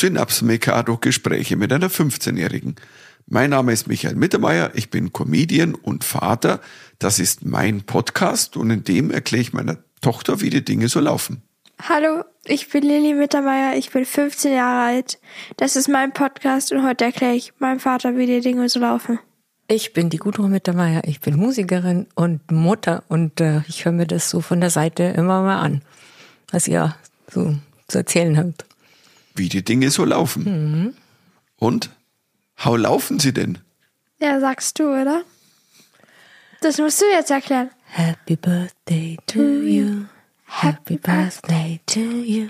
Synaps Mikado Gespräche mit einer 15-Jährigen. Mein Name ist Michael Mittermeier, ich bin Comedian und Vater. Das ist mein Podcast und in dem erkläre ich meiner Tochter, wie die Dinge so laufen. Hallo, ich bin Lilly Mittermeier, ich bin 15 Jahre alt. Das ist mein Podcast und heute erkläre ich meinem Vater, wie die Dinge so laufen. Ich bin die Gudrun Mittermeier, ich bin Musikerin und Mutter und äh, ich höre mir das so von der Seite immer mal an, was ihr so zu erzählen habt. Wie die Dinge so laufen. Mhm. Und? How laufen sie denn? Ja, sagst du, oder? Das musst du jetzt erklären. Happy Birthday to you. Happy Birthday to you.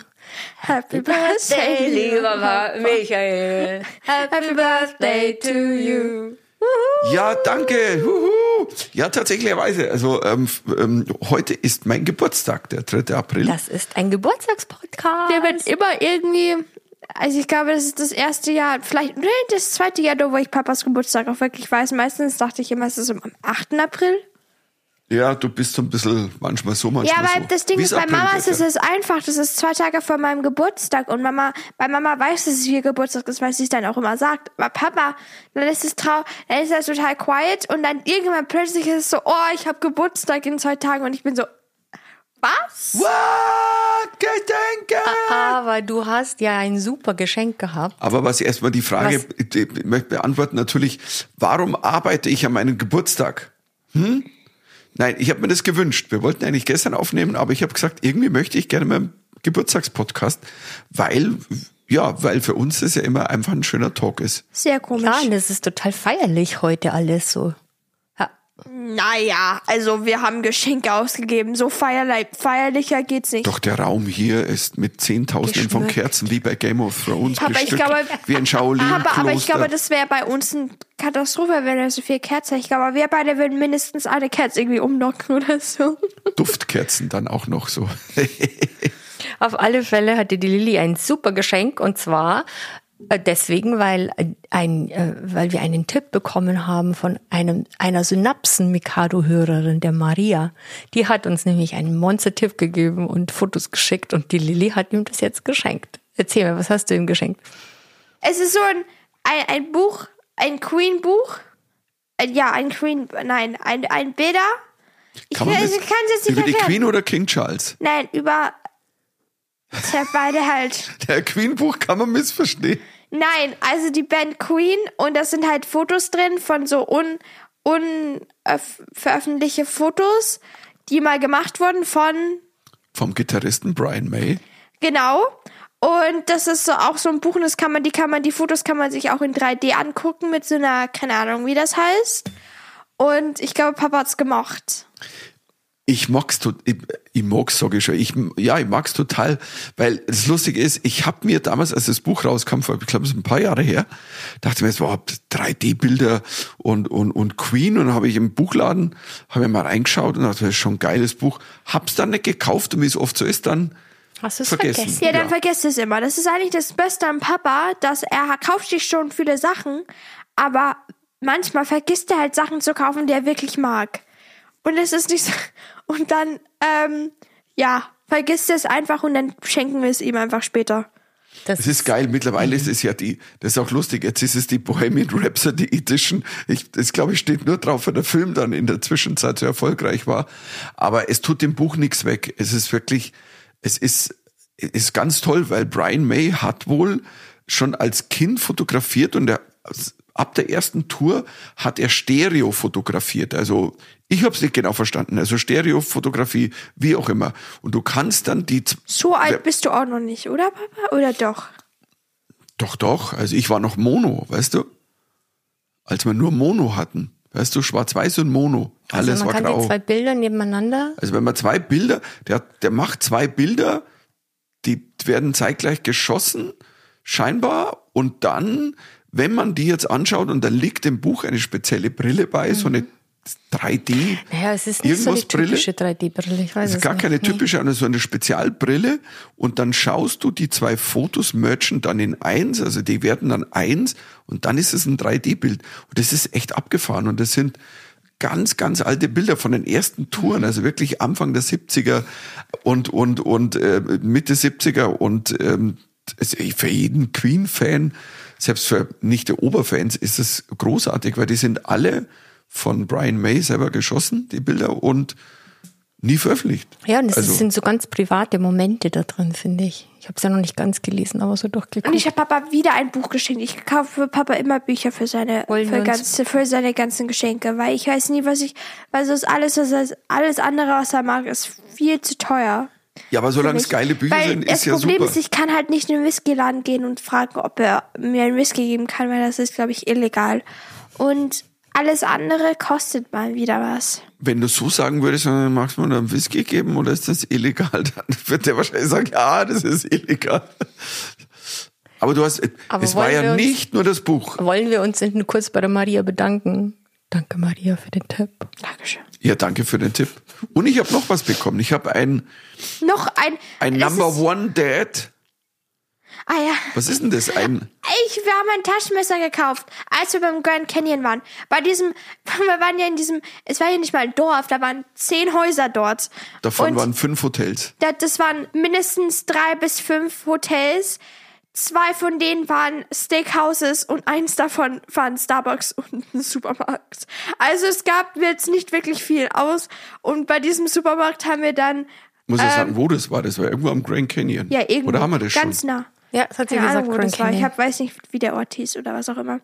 Happy Birthday, lieber Michael. Happy Birthday to you. Ja, danke. Huhu. Ja, tatsächlicherweise. Also ähm, ähm, heute ist mein Geburtstag, der 3. April. Das ist ein Geburtstagspodcast. Wir werden immer irgendwie, also ich glaube, das ist das erste Jahr, vielleicht, nee, das zweite Jahr, wo ich Papas Geburtstag auch wirklich weiß. Meistens dachte ich immer, es ist am 8. April. Ja, du bist so ein bisschen manchmal so, manchmal Ja, so. weil das Ding ist, bei Mama ist es einfach. Das ist zwei Tage vor meinem Geburtstag und Mama, bei Mama weiß, dass es ihr Geburtstag ist, weil sie es dann auch immer sagt. Aber Papa, dann ist es trau, dann ist er total quiet und dann irgendwann plötzlich ist es so, oh, ich habe Geburtstag in zwei Tagen und ich bin so, was? What? Gedenke! Aber du hast ja ein super Geschenk gehabt. Aber was erstmal die Frage, die- ich möchte beantworten natürlich, warum arbeite ich an meinem Geburtstag? Hm? Nein, ich habe mir das gewünscht. Wir wollten eigentlich gestern aufnehmen, aber ich habe gesagt, irgendwie möchte ich gerne meinen Geburtstagspodcast, weil, ja, weil für uns das ja immer einfach ein schöner Talk ist. Sehr komisch. Ja, und das ist total feierlich heute alles so. Ja. Naja, also wir haben Geschenke ausgegeben. So feierlich, feierlicher geht's nicht. Doch der Raum hier ist mit Zehntausenden von. Kerzen wie bei Game of Thrones Aber ich bestückt, glaube, wie ein Shaolin-Kloster. aber, aber ich glaube, das wäre bei uns eine Katastrophe, wenn wir so viel Kerzen. Ich glaube, wir beide würden mindestens eine Kerze irgendwie umnocken oder so. Duftkerzen dann auch noch so. Auf alle Fälle hatte die Lilly ein super Geschenk und zwar deswegen, weil ein, äh, weil wir einen Tipp bekommen haben von einem einer Synapsen-Mikado-Hörerin, der Maria. Die hat uns nämlich einen Monster-Tipp gegeben und Fotos geschickt und die Lilly hat ihm das jetzt geschenkt. Erzähl mir, was hast du ihm geschenkt? Es ist so ein, ein, ein Buch, ein Queen-Buch. Ja, ein Queen, nein, ein, ein Bilder. Ich Kann man kann das- es jetzt nicht Über die erklären. Queen oder King Charles? Nein, über. Tja, beide halt. Der Queen-Buch kann man missverstehen. Nein, also die Band Queen und da sind halt Fotos drin von so un, un äh, Fotos, die mal gemacht wurden von Vom Gitarristen Brian May. genau. Und das ist so auch so ein Buch und das kann man, die kann man, die Fotos kann man sich auch in 3D angucken mit so einer, keine Ahnung, wie das heißt. Und ich glaube, Papa hat's gemocht. Ich mag's tot, ich, ich mag's, sage ich schon. Ich, ja, ich mag's total, weil das Lustige ist, ich habe mir damals, als das Buch rauskam, vor, ich glaube, es ist ein paar Jahre her, dachte mir, es war 3D-Bilder und, und, und Queen und dann habe ich im Buchladen, habe mir mal reingeschaut und dachte, das ist schon ein geiles Buch. Hab's dann nicht gekauft und wie es oft so ist, dann Hast du es Vergessen. vergessen? Ja, dann Ja. vergesst es immer. Das ist eigentlich das Beste am Papa, dass er kauft sich schon viele Sachen, aber manchmal vergisst er halt Sachen zu kaufen, die er wirklich mag. Und es ist nicht so. Und dann, ähm, ja, vergisst er es einfach und dann schenken wir es ihm einfach später. Das Es ist geil. Mittlerweile ist es ja die, das ist auch lustig. Jetzt ist es die Bohemian Rhapsody Edition. Ich, das glaube ich steht nur drauf, weil der Film dann in der Zwischenzeit so erfolgreich war. Aber es tut dem Buch nichts weg. Es ist wirklich, es ist, ist ganz toll, weil Brian May hat wohl schon als Kind fotografiert und er, ab der ersten Tour hat er Stereo fotografiert. Also ich habe es nicht genau verstanden. Also Stereofotografie, wie auch immer. Und du kannst dann die So alt bist du auch noch nicht, oder Papa? Oder doch? Doch, doch. Also ich war noch Mono, weißt du? Als wir nur Mono hatten. Weißt du, schwarz-weiß und Mono. Alles also man war kann die grau. zwei Bilder nebeneinander. Also wenn man zwei Bilder, der, der macht zwei Bilder, die werden zeitgleich geschossen, scheinbar, und dann, wenn man die jetzt anschaut, und da liegt im Buch eine spezielle Brille bei, so eine 3D. Naja, es ist nicht so die Irgendwas Brille? typische 3D-Brille. Ich weiß es ist gar nicht. keine Nee. typische, sondern so eine Spezialbrille und dann schaust du die zwei Fotos merchen dann in eins, also die werden dann eins und dann ist es ein 3D-Bild und das ist echt abgefahren und das sind ganz, ganz alte Bilder von den ersten Touren, also wirklich Anfang der 70er und, und, und äh, Mitte 70er und ähm, für jeden Queen-Fan, selbst für nicht Oberfans, ist es großartig, weil die sind alle von Brian May selber geschossen, die Bilder, und nie veröffentlicht. Ja, und es Also- sind so ganz private Momente da drin, finde ich. Ich habe es ja noch nicht ganz gelesen, aber so durchgeguckt. Und ich habe Papa wieder ein Buch geschenkt. Ich kaufe für Papa immer Bücher für seine, Wollen für, ganze, für seine ganzen Geschenke, weil ich weiß nie, was ich, weil so ist alles, was er, alles andere, was er mag, ist viel zu teuer. Ja, aber solange es geile Bücher weil sind, das ist ja Problem super. ist, ich kann halt nicht in den Whiskyladen gehen und fragen, ob er mir einen Whisky geben kann, weil das ist, glaube ich, illegal. Und alles andere kostet mal wieder was. Wenn du so sagen würdest, dann magst du mir einen Whisky geben oder ist das illegal? Dann wird der wahrscheinlich sagen, ja, das ist illegal. Aber du hast, Aber es war ja uns- nicht nur das Buch. Wollen wir uns hinten kurz bei der Maria bedanken? Danke, Maria, für den Tipp. Dankeschön. Ja, danke für den Tipp. Und ich habe noch was bekommen. Ich habe ein, Noch ein, ein Number One Dad. Ah ja. Was ist denn das? Ein, Ich, wir haben ein Taschenmesser gekauft, als wir beim Grand Canyon waren. Bei diesem, wir waren ja in diesem, es war ja nicht mal ein Dorf, da waren zehn Häuser dort. davon Und waren fünf Hotels. da, das waren mindestens drei bis fünf Hotels. Zwei von denen waren Steakhouses und eins davon waren Starbucks und ein Supermarkt. Also es gab jetzt nicht wirklich viel aus. Und bei diesem Supermarkt haben wir dann, Muss ich sagen, wo das war? Das war irgendwo am Grand Canyon. Ähm, ja, irgendwo Oder haben wir das ganz schon? nah. Ja, das hat sie Keine gesagt, Ahnung, wo Grand das war. Ich Canyon. hab, weiß nicht, wie der Ort hieß oder was auch immer.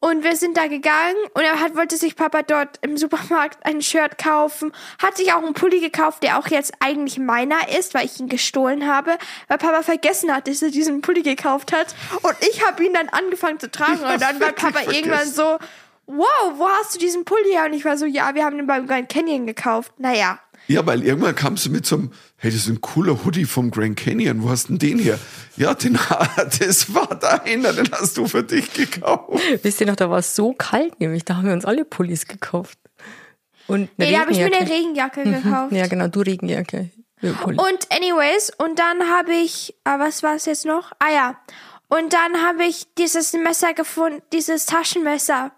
Und wir sind da gegangen und er hat, wollte sich Papa dort im Supermarkt ein Shirt kaufen, hat sich auch einen Pulli gekauft, der auch jetzt eigentlich meiner ist, weil ich ihn gestohlen habe, weil Papa vergessen hat, dass er diesen Pulli gekauft hat. Und ich habe ihn dann angefangen zu tragen und dann war Papa irgendwann vergessen. so, wow, wo hast du diesen Pulli her? Und ich war so, ja, wir haben den beim Grand Canyon gekauft. Naja. Ja, weil irgendwann kamst du mit so einem, hey, das ist ein cooler Hoodie vom Grand Canyon, wo hast denn den her? Ja, den, das war deiner, den hast du für dich gekauft. Wisst ihr noch, da war es so kalt, nämlich da haben wir uns alle Pullis gekauft. Und eine Nee, da habe ich mir eine Regenjacke. Regenjacke gekauft. Ja, genau, du Regenjacke. Und anyways, und dann habe ich, ah, was war es jetzt noch? Ah ja. Und dann habe ich dieses Messer gefunden, dieses Taschenmesser.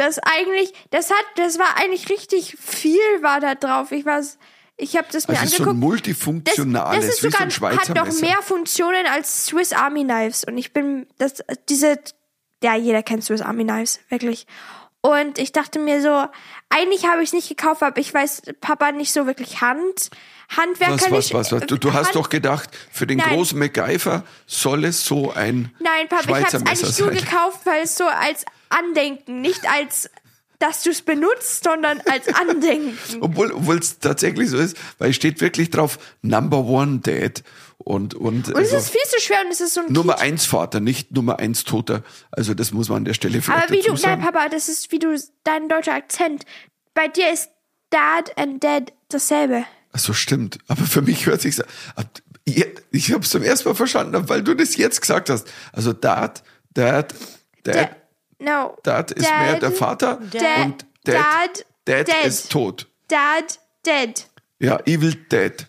Das eigentlich, das hat, das war eigentlich richtig viel war da drauf. Ich weiß, ich habe das mir Also so ein angeguckt. Das, das ist so sogar, Schweizer hat noch Messer. mehr Funktionen als Swiss Army Knives. Und ich bin, das, diese, ja, jeder kennt Swiss Army Knives, wirklich. Und ich dachte mir so, eigentlich habe ich es nicht gekauft, aber ich weiß, Papa nicht so wirklich Hand, Handwerk Was, kann was, ich. was, was? Du, du hast Hand- doch gedacht, für den Nein. großen MacGyver soll es so ein Nein, Papa, ich Schweizer habe es eigentlich nur gekauft, weil es so als Andenken, nicht als, dass du es benutzt, sondern als Andenken. Obwohl obwohl es tatsächlich so ist, weil es steht wirklich drauf Number One Dad und und, Und es also ist viel zu schwer und es ist so ein Nummer Kitsch. eins Vater, nicht Nummer eins Toter. Also das muss man an der Stelle vielleicht Aber wie du, nein, sagen. Papa, das ist wie du, dein deutscher Akzent. Bei dir ist Dad and Dad dasselbe. Ach so stimmt. Aber für mich hört sich ich habe es zum ersten Mal verstanden, weil du das jetzt gesagt hast. Also Dad, Dad, Dad, Dad, no. Dad ist mehr der Vater Dad, und Dad, Dad, Dad, Dad. ist tot. Dad, Dad. Ja, Evil Dad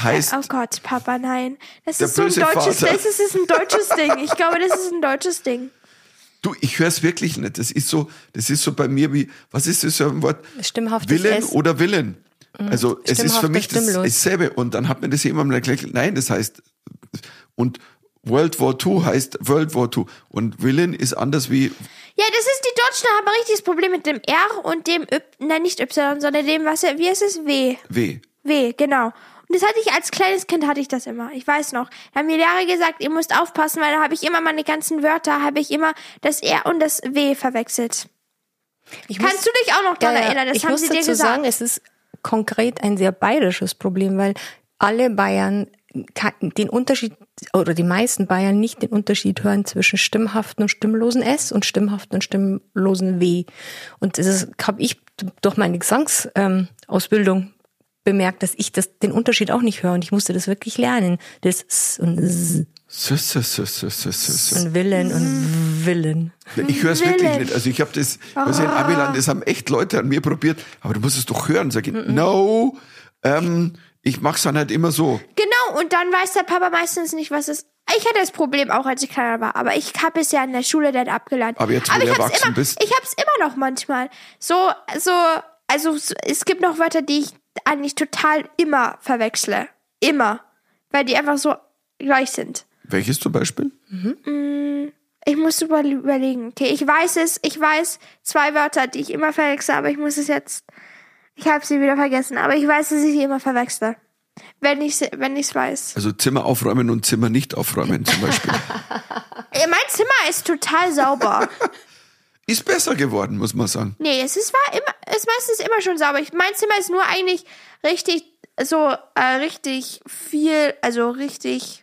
heißt Oh Gott, Papa, nein. Das ist so ein deutsches, Vater. das ist, ein deutsches Ding. Ich glaube, das ist ein deutsches Ding. Du, ich höre es wirklich nicht. Das ist so, das ist so bei mir wie, was ist das für ein Wort? Stimmhaftes Willen S. oder Willen. Also es ist Stimmhaft für mich das, dasselbe. Und dann hat mir das jemand mal erklärt, nein, das heißt, und World War II heißt World War II. Und Willen ist anders wie, Ja, das ist, die Deutschen haben ein richtiges Problem mit dem R und dem Y, nein, nicht Y, sondern dem, was, wie heißt es? W. W. W, genau. Und das hatte ich als kleines Kind hatte ich das immer. Ich weiß noch. Da haben mir Lehrer gesagt, ihr müsst aufpassen, weil da habe ich immer meine ganzen Wörter, habe ich immer das R und das W verwechselt. Ich Kannst du dich auch noch daran erinnern? Das ich haben muss sie dir dazu gesagt. sagen, es ist konkret ein sehr bayerisches Problem, weil alle Bayern den Unterschied oder die meisten Bayern nicht den Unterschied hören zwischen stimmhaften und stimmlosen S und stimmhaften und stimmlosen W. Und das habe ich durch meine Gesangsausbildung ähm, Ausbildung bemerkt, dass ich das, den Unterschied auch nicht höre und ich musste das wirklich lernen. Das S und S so. und Willen und Willen. Ich höre es wirklich nicht. Also ich habe das, was in Amiland, das haben echt Leute an mir probiert, aber du musst es doch hören. Sag ich, no, ähm, ich mach's dann halt immer so. Genau, und dann weiß der Papa meistens nicht, was es ich hatte das Problem auch, als ich kleiner war, aber ich habe es ja in der Schule dann abgelernt. Aber jetzt, wo aber du erwachsen immer, bist. Ich hab's immer noch manchmal. So, so, also so- es gibt noch Wörter, die ich eigentlich total immer verwechsle. Immer. Weil die einfach so gleich sind. Welches zum Beispiel? Ich muss über, überlegen. Okay, ich weiß es. Ich weiß zwei Wörter, die ich immer verwechsel, aber ich muss es jetzt. Ich habe sie wieder vergessen, aber ich weiß, dass ich sie immer verwechsel. Wenn ich wenn ich's weiß. Also Zimmer aufräumen und Zimmer nicht aufräumen zum Beispiel. Äh, Mein Zimmer ist total sauber. ist besser geworden, muss man sagen. nee, es ist war immer, es ist meistens immer schon sauber. Ich, mein Zimmer ist nur eigentlich richtig so äh, richtig viel, also richtig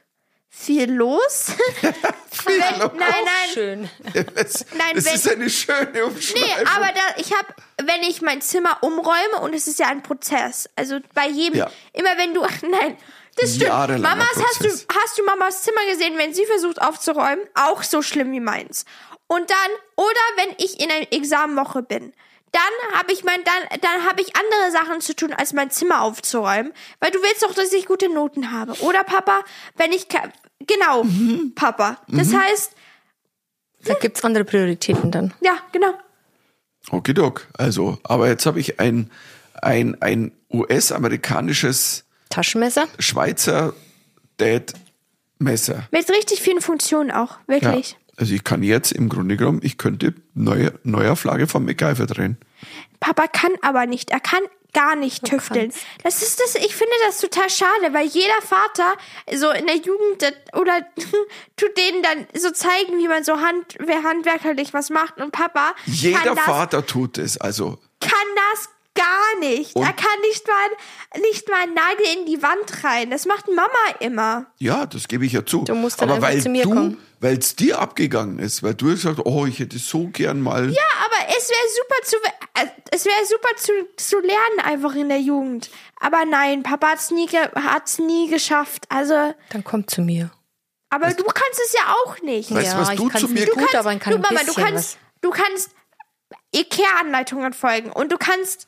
viel los. Viel Wenn, los. nein, nein, Schön. Das, Nein, das wenn- ist eine schöne Umschreibung. Nee, aber da, ich habe, wenn ich mein Zimmer umräume, und es ist ja ein Prozess, also bei jedem, Ja. immer wenn du, nein, das stimmt. Mamas, hast du, hast du Mamas Zimmer gesehen, wenn sie versucht aufzuräumen? Auch so schlimm wie meins. Und dann, oder wenn ich in einer Examenwoche bin, dann habe ich mein, dann, dann habe ich andere Sachen zu tun, als mein Zimmer aufzuräumen, weil du willst doch, dass ich gute Noten habe. Oder Papa, wenn ich, genau, Mhm. Papa. Das heißt, Da gibt's andere Prioritäten dann. ja, genau. Okidok. Also, aber jetzt habe ich ein, ein, ein US-amerikanisches Taschenmesser? Schweizer Dad-Messer. Mit richtig vielen Funktionen auch, Ja. wirklich. Also ich kann jetzt im Grunde genommen, ich könnte neue Neuauflage von MacGyver drehen. Papa kann aber nicht. Er kann gar nicht tüfteln. Das ist das, ich finde das total schade, weil jeder Vater so in der Jugend oder tut denen dann so zeigen, wie man so hand, wer handwerklich was macht und Papa Jeder kann das, Vater tut es. Also nicht. Und- er kann nicht mal, nicht mal einen Nagel in die Wand rein. Das macht Mama immer. ja, das gebe ich ja zu. Du musst dann Aber weil zu mir du, kommen. weil es dir abgegangen ist, weil du gesagt hast, oh, ich hätte so gern mal. Ja, aber es wäre super zu, äh, es wäre super zu, zu lernen einfach in der Jugend. Aber nein, Papa hat's nie, ge hat's nie geschafft. Also, Dann kommt zu mir. aber du kannst es ja auch nicht. Weißt du, Ja, was ich du zu mir nicht du gut, kannst, aber ich kann du, Mama, du kannst, du kannst Ikea-Anleitungen folgen und du kannst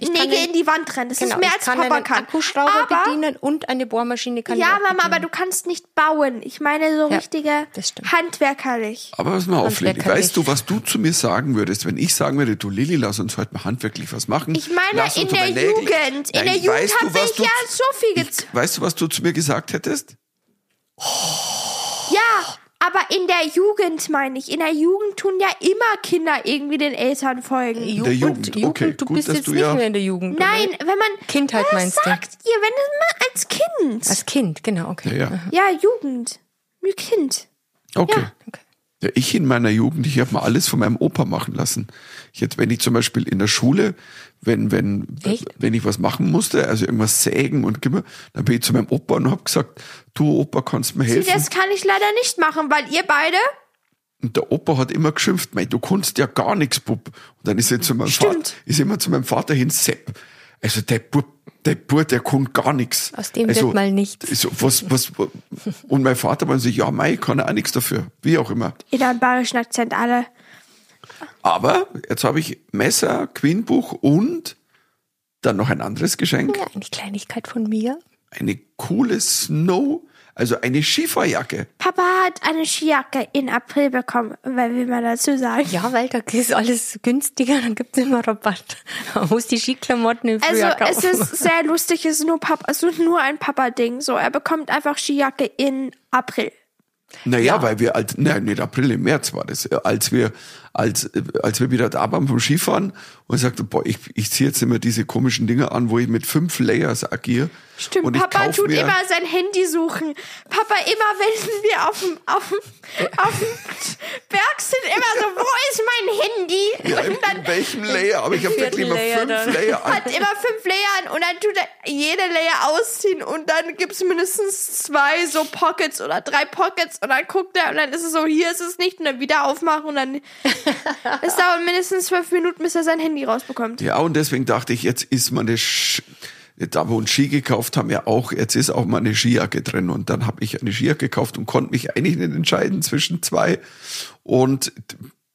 Nägel den- in die Wand rennen. Das Genau, ist mehr ich als kann Papa einen kann. Akkuschrauber aber, bedienen und eine Bohrmaschine kann ich ja, auch Mama, bedienen. aber du kannst nicht bauen. Ich meine so Ja, richtige handwerkerlich. Aber was mal auf, Lilly. Weißt du, was du zu mir sagen würdest, wenn ich sagen würde, du Lilly, lass uns heute mal handwerklich was machen? Ich meine, in der Jugend, in der Jugend weißt du, habe was ich ja so viel gezogen. Ich, weißt du, was du zu mir gesagt hättest? Ja, aber in der Jugend meine ich. In der Jugend tun ja immer Kinder irgendwie den Eltern folgen. In der Jugend, okay. du gut, bist dass jetzt du nicht ja. mehr in der Jugend. Nein, oder? wenn man. Kindheit was meinst du? sagt ihr, wenn es als Kind? Als Kind, genau, okay. Ja, ja. ja, Jugend. Kind. Okay. Ja. Okay. Ja, ich in meiner Jugend, ich habe mal alles von meinem Opa machen lassen. Jetzt, wenn ich zum Beispiel in der Schule, wenn wenn Echt? wenn ich was machen musste, also irgendwas sägen und gib mir, dann bin ich zu meinem Opa und habe gesagt, du Opa, kannst mir Sie, helfen? das kann ich leider nicht machen, weil ihr beide. Und der Opa hat immer geschimpft, mei, du kannst ja gar nichts, Bub. Und dann ist er zu meinem Vater, ist immer zu meinem Vater hin, Sepp. Also der Bub, der Bub, der kann gar nichts. Aus dem also, wird mal nichts. So, was, was, und mein Vater meinte sich, ja, mei, kann er auch nichts dafür. Wie auch immer. In einem bayerischen Akzent alle. Aber jetzt habe ich Messer, Queenbuch und dann noch ein anderes Geschenk. Ja, eine Kleinigkeit von mir. Eine coole Snow, also eine Skifahrjacke. Papa hat eine Skijacke in April bekommen, weil will man dazu sagen. Ja, weil da ist alles günstiger, dann gibt's immer Rabatt. Man muss die Skiklamotten im Also Frühjahr es kaufen. ist sehr lustig, es ist nur Papa, es ist nur ein Papa-Ding. So, er bekommt einfach Skijacke in April. Naja, weil wir als, nein, nicht April, im März war das, als wir, als, äh, als wir wieder da waren vom Skifahren und ich sagte, boah, ich, ich ziehe jetzt immer diese komischen Dinge an, wo ich mit fünf Layers agiere. Stimmt, Papa tut mir, immer sein Handy suchen. Papa, immer wenn wir auf dem, auf dem, auf dem Berg sind, immer so, wo ist mein Handy? Ja, und dann in welchem Layer? Aber ich habe wirklich immer Layer fünf dann. Layer an. hat immer fünf Layern und dann tut er jede Layer ausziehen und dann gibt's mindestens zwei so Pockets oder drei Pockets und dann guckt er und dann ist es so, hier ist es nicht und dann wieder aufmachen und dann es dauert mindestens zwölf Minuten, bis er sein Handy rausbekommt. Ja, und deswegen dachte ich, jetzt ist meine Sch da wo uns Ski gekauft haben, ja auch, jetzt ist auch mal eine Skijacke drin. Und dann habe ich eine Skijacke gekauft und konnte mich eigentlich nicht entscheiden zwischen zwei. Und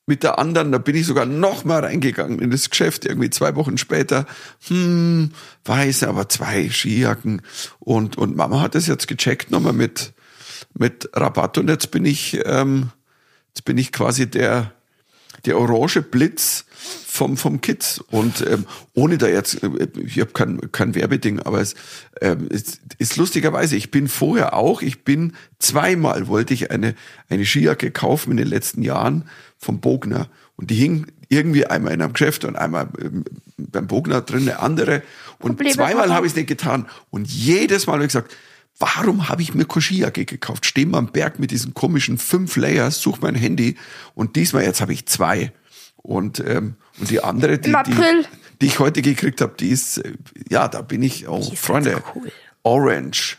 mit der anderen, da bin ich sogar noch mal reingegangen in das Geschäft, irgendwie zwei Wochen später. Hm, weiß, aber zwei Skijacken. Und, und Mama hat das jetzt gecheckt nochmal mit, mit Rabatt. Und jetzt bin ich, ähm, jetzt bin ich quasi der, der orange Blitz vom, vom Kids. Und ähm, ohne da jetzt, äh, ich habe kein, kein Werbeding, aber es, ähm, es ist lustigerweise, ich bin vorher auch, ich bin zweimal wollte ich eine, eine Skijacke kaufen in den letzten Jahren vom Bogner. Und die hing irgendwie einmal in einem Geschäft und einmal ähm, beim Bogner drin eine andere. Und Probleme zweimal habe ich es nicht getan. Und jedes Mal habe ich gesagt, warum habe ich mir keine Skijacke gekauft? Steh mal am Berg mit diesen komischen fünf Layers, such mein Handy. Und diesmal jetzt habe ich zwei. Und, ähm, und die andere, die, die, die ich heute gekriegt habe, die ist, äh, ja, da bin ich, oh, Die ist Freunde, cool. Orange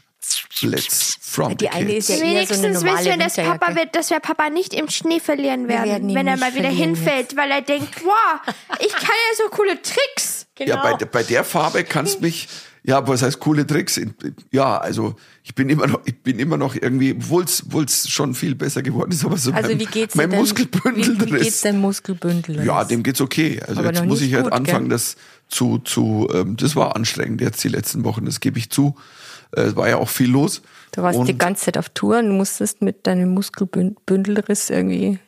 Blitz from Die the eine Kids. ist ja eher so eine Wenigstens normale wissen wir, dass. Papa wird, dass wir Papa nicht im Schnee verlieren werden werden, wenn er mal wieder hinfällt, weil er denkt, wow, ich kann ja so coole Tricks. Genau. Ja, bei, der- bei der Farbe kannst mich, ja, was heißt coole Tricks? Ja, also ich bin immer noch, ich bin immer noch irgendwie, obwohl es schon viel besser geworden ist, aber so Also mein, wie geht's mein denn, Muskelbündel wie, wie geht's deinem Muskelbündel? Ja, dem geht's okay. Also Aber jetzt muss ich halt gut, anfangen, gell? das zu, zu, ähm, das war anstrengend jetzt die letzten Wochen, das gebe ich zu. Äh, Es war ja auch viel los. Du warst Und- die ganze Zeit auf Tour und musstest mit deinem Muskelbündelriss irgendwie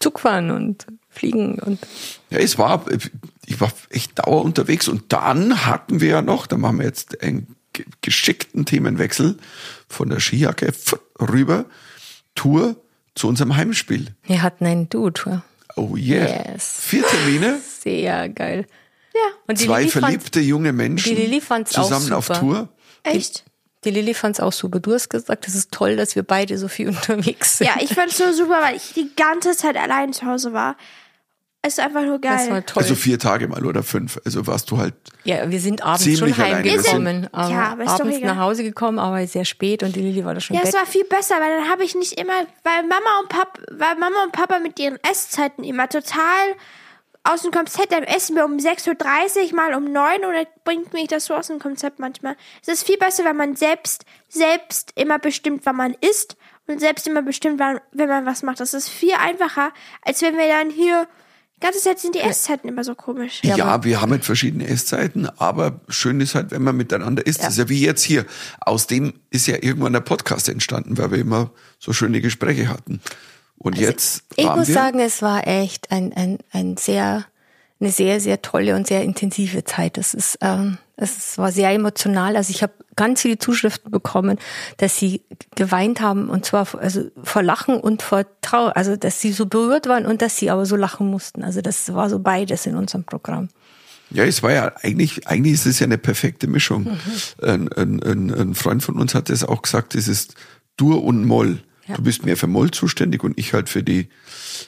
Zug fahren und fliegen und Ja, es war, ich war echt dauer unterwegs und dann hatten wir ja noch, da machen wir jetzt einen ge- geschickten Themenwechsel von der Skijacke rüber, Tour zu unserem Heimspiel. wir hatten eine Duo-Tour. Oh yeah. Yes. Vier Termine, Sehr geil. Ja, Und die zwei fand's- verliebte junge Menschen die Lilly fand's auch zusammen auf super. Tour. echt. Die Lilly fand es auch super. Du hast gesagt, es ist toll, dass wir beide so viel unterwegs sind. Ja, ich fand's so super, weil ich die ganze Zeit allein zu Hause war. Es ist einfach nur das war geil. toll. Also vier Tage mal oder fünf. Also warst du halt, ja, wir sind abends schon heimgekommen. Aber Ja, aber ist doch abends egal. nach Hause gekommen, aber sehr spät und die Lilly war da schon Ja, im es Bett. war viel besser, weil dann habe ich nicht immer, weil Mama und Papa, weil Mama und Papa mit ihren Esszeiten immer total aus dem Konzept, dann essen wir um 6.30 Uhr mal um 9 oder bringt mich das so aus dem Konzept manchmal. Es ist viel besser, wenn man selbst, selbst immer bestimmt, wann man isst und selbst immer bestimmt, wann, wenn man was macht. Das ist viel einfacher, als wenn wir dann hier, die ganze Zeit sind die Esszeiten immer so komisch. ja, wir haben halt verschiedene Esszeiten, aber schön ist halt, wenn man miteinander isst. Das ist ja wie jetzt hier. Aus dem ist ja irgendwann der Podcast entstanden, weil wir immer so schöne Gespräche hatten. Und jetzt Ich muss sagen, es war echt ein, ein, ein sehr, eine sehr, sehr tolle und sehr intensive Zeit. Das ist, ähm, es war sehr emotional. Also ich habe ganz viele Zuschriften bekommen, dass sie geweint haben und zwar also vor Lachen und vor Trauer. Also dass sie so berührt waren und dass sie aber so lachen mussten. Also das war so beides in unserem Programm. Ja, es war ja eigentlich, eigentlich ist es ja eine perfekte Mischung. Mhm. Ein, ein, ein, ein Freund von uns hat es auch gesagt, es ist Dur und Moll. Ja. Du bist mehr für Moll zuständig und ich halt für die,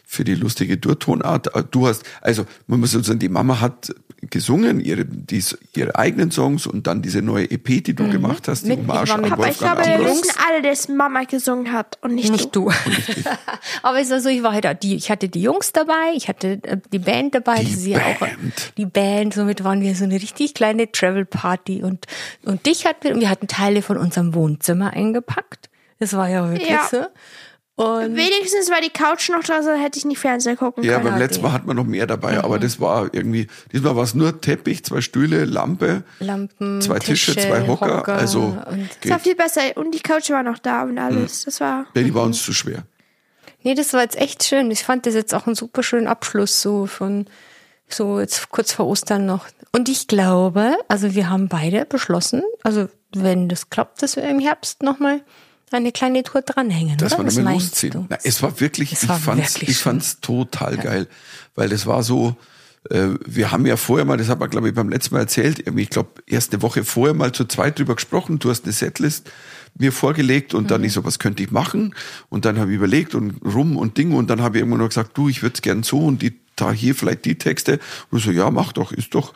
für die lustige Durtonart. Du hast, also, man muss sagen, die Mama hat gesungen, ihre, die, ihre eigenen Songs und dann diese neue EP, die du gemacht hast, die Mhm. Mit- ich Hommage an Aber ich Wolfgang glaube, wir wissen alle, dass Mama gesungen hat und nicht, Nicht du. du. Aber es war so, ich war halt, auch die, ich hatte die Jungs dabei, ich hatte äh, die Band dabei, Die das ist ja auch Band. die Band. Somit waren wir so eine richtig kleine Travel Party und und dich hatten wir, und wir hatten Teile von unserem Wohnzimmer eingepackt. Das war ja wirklich Ja. so. Und Wenigstens war die Couch noch da, sonst hätte ich nicht Fernsehen gucken Ja, können. beim hat letzten. Mal hat man noch mehr dabei, Mhm. aber das war irgendwie, diesmal war es nur Teppich, zwei Stühle, Lampe, Lampen, zwei Tische, zwei Hocker, also und Es war viel besser und die Couch war noch da und alles. Das war. Ja, die war uns zu schwer. Nee, das war jetzt echt schön. Ich fand das jetzt auch einen super schönen Abschluss so von so jetzt kurz vor Ostern noch. Und ich glaube, also wir haben beide beschlossen, also wenn das klappt, dass wir im Herbst nochmal eine kleine Tour dranhängen. dass oder? Was damit losziehen. Na, es war wirklich, Es ich fand's, wirklich ich fand's total geil, weil das war so, äh, wir haben ja vorher mal, das hat man glaube ich beim letzten Mal erzählt, ich glaube erst eine Woche vorher mal zu zweit drüber gesprochen, du hast eine Setlist mir vorgelegt und Mhm. dann ich so, was könnte ich machen? Und dann habe ich überlegt und rum und Ding und dann habe ich irgendwann noch gesagt, du, ich würde es gern so und die, da hier vielleicht die Texte. Und ich so, ja, mach doch, ist doch.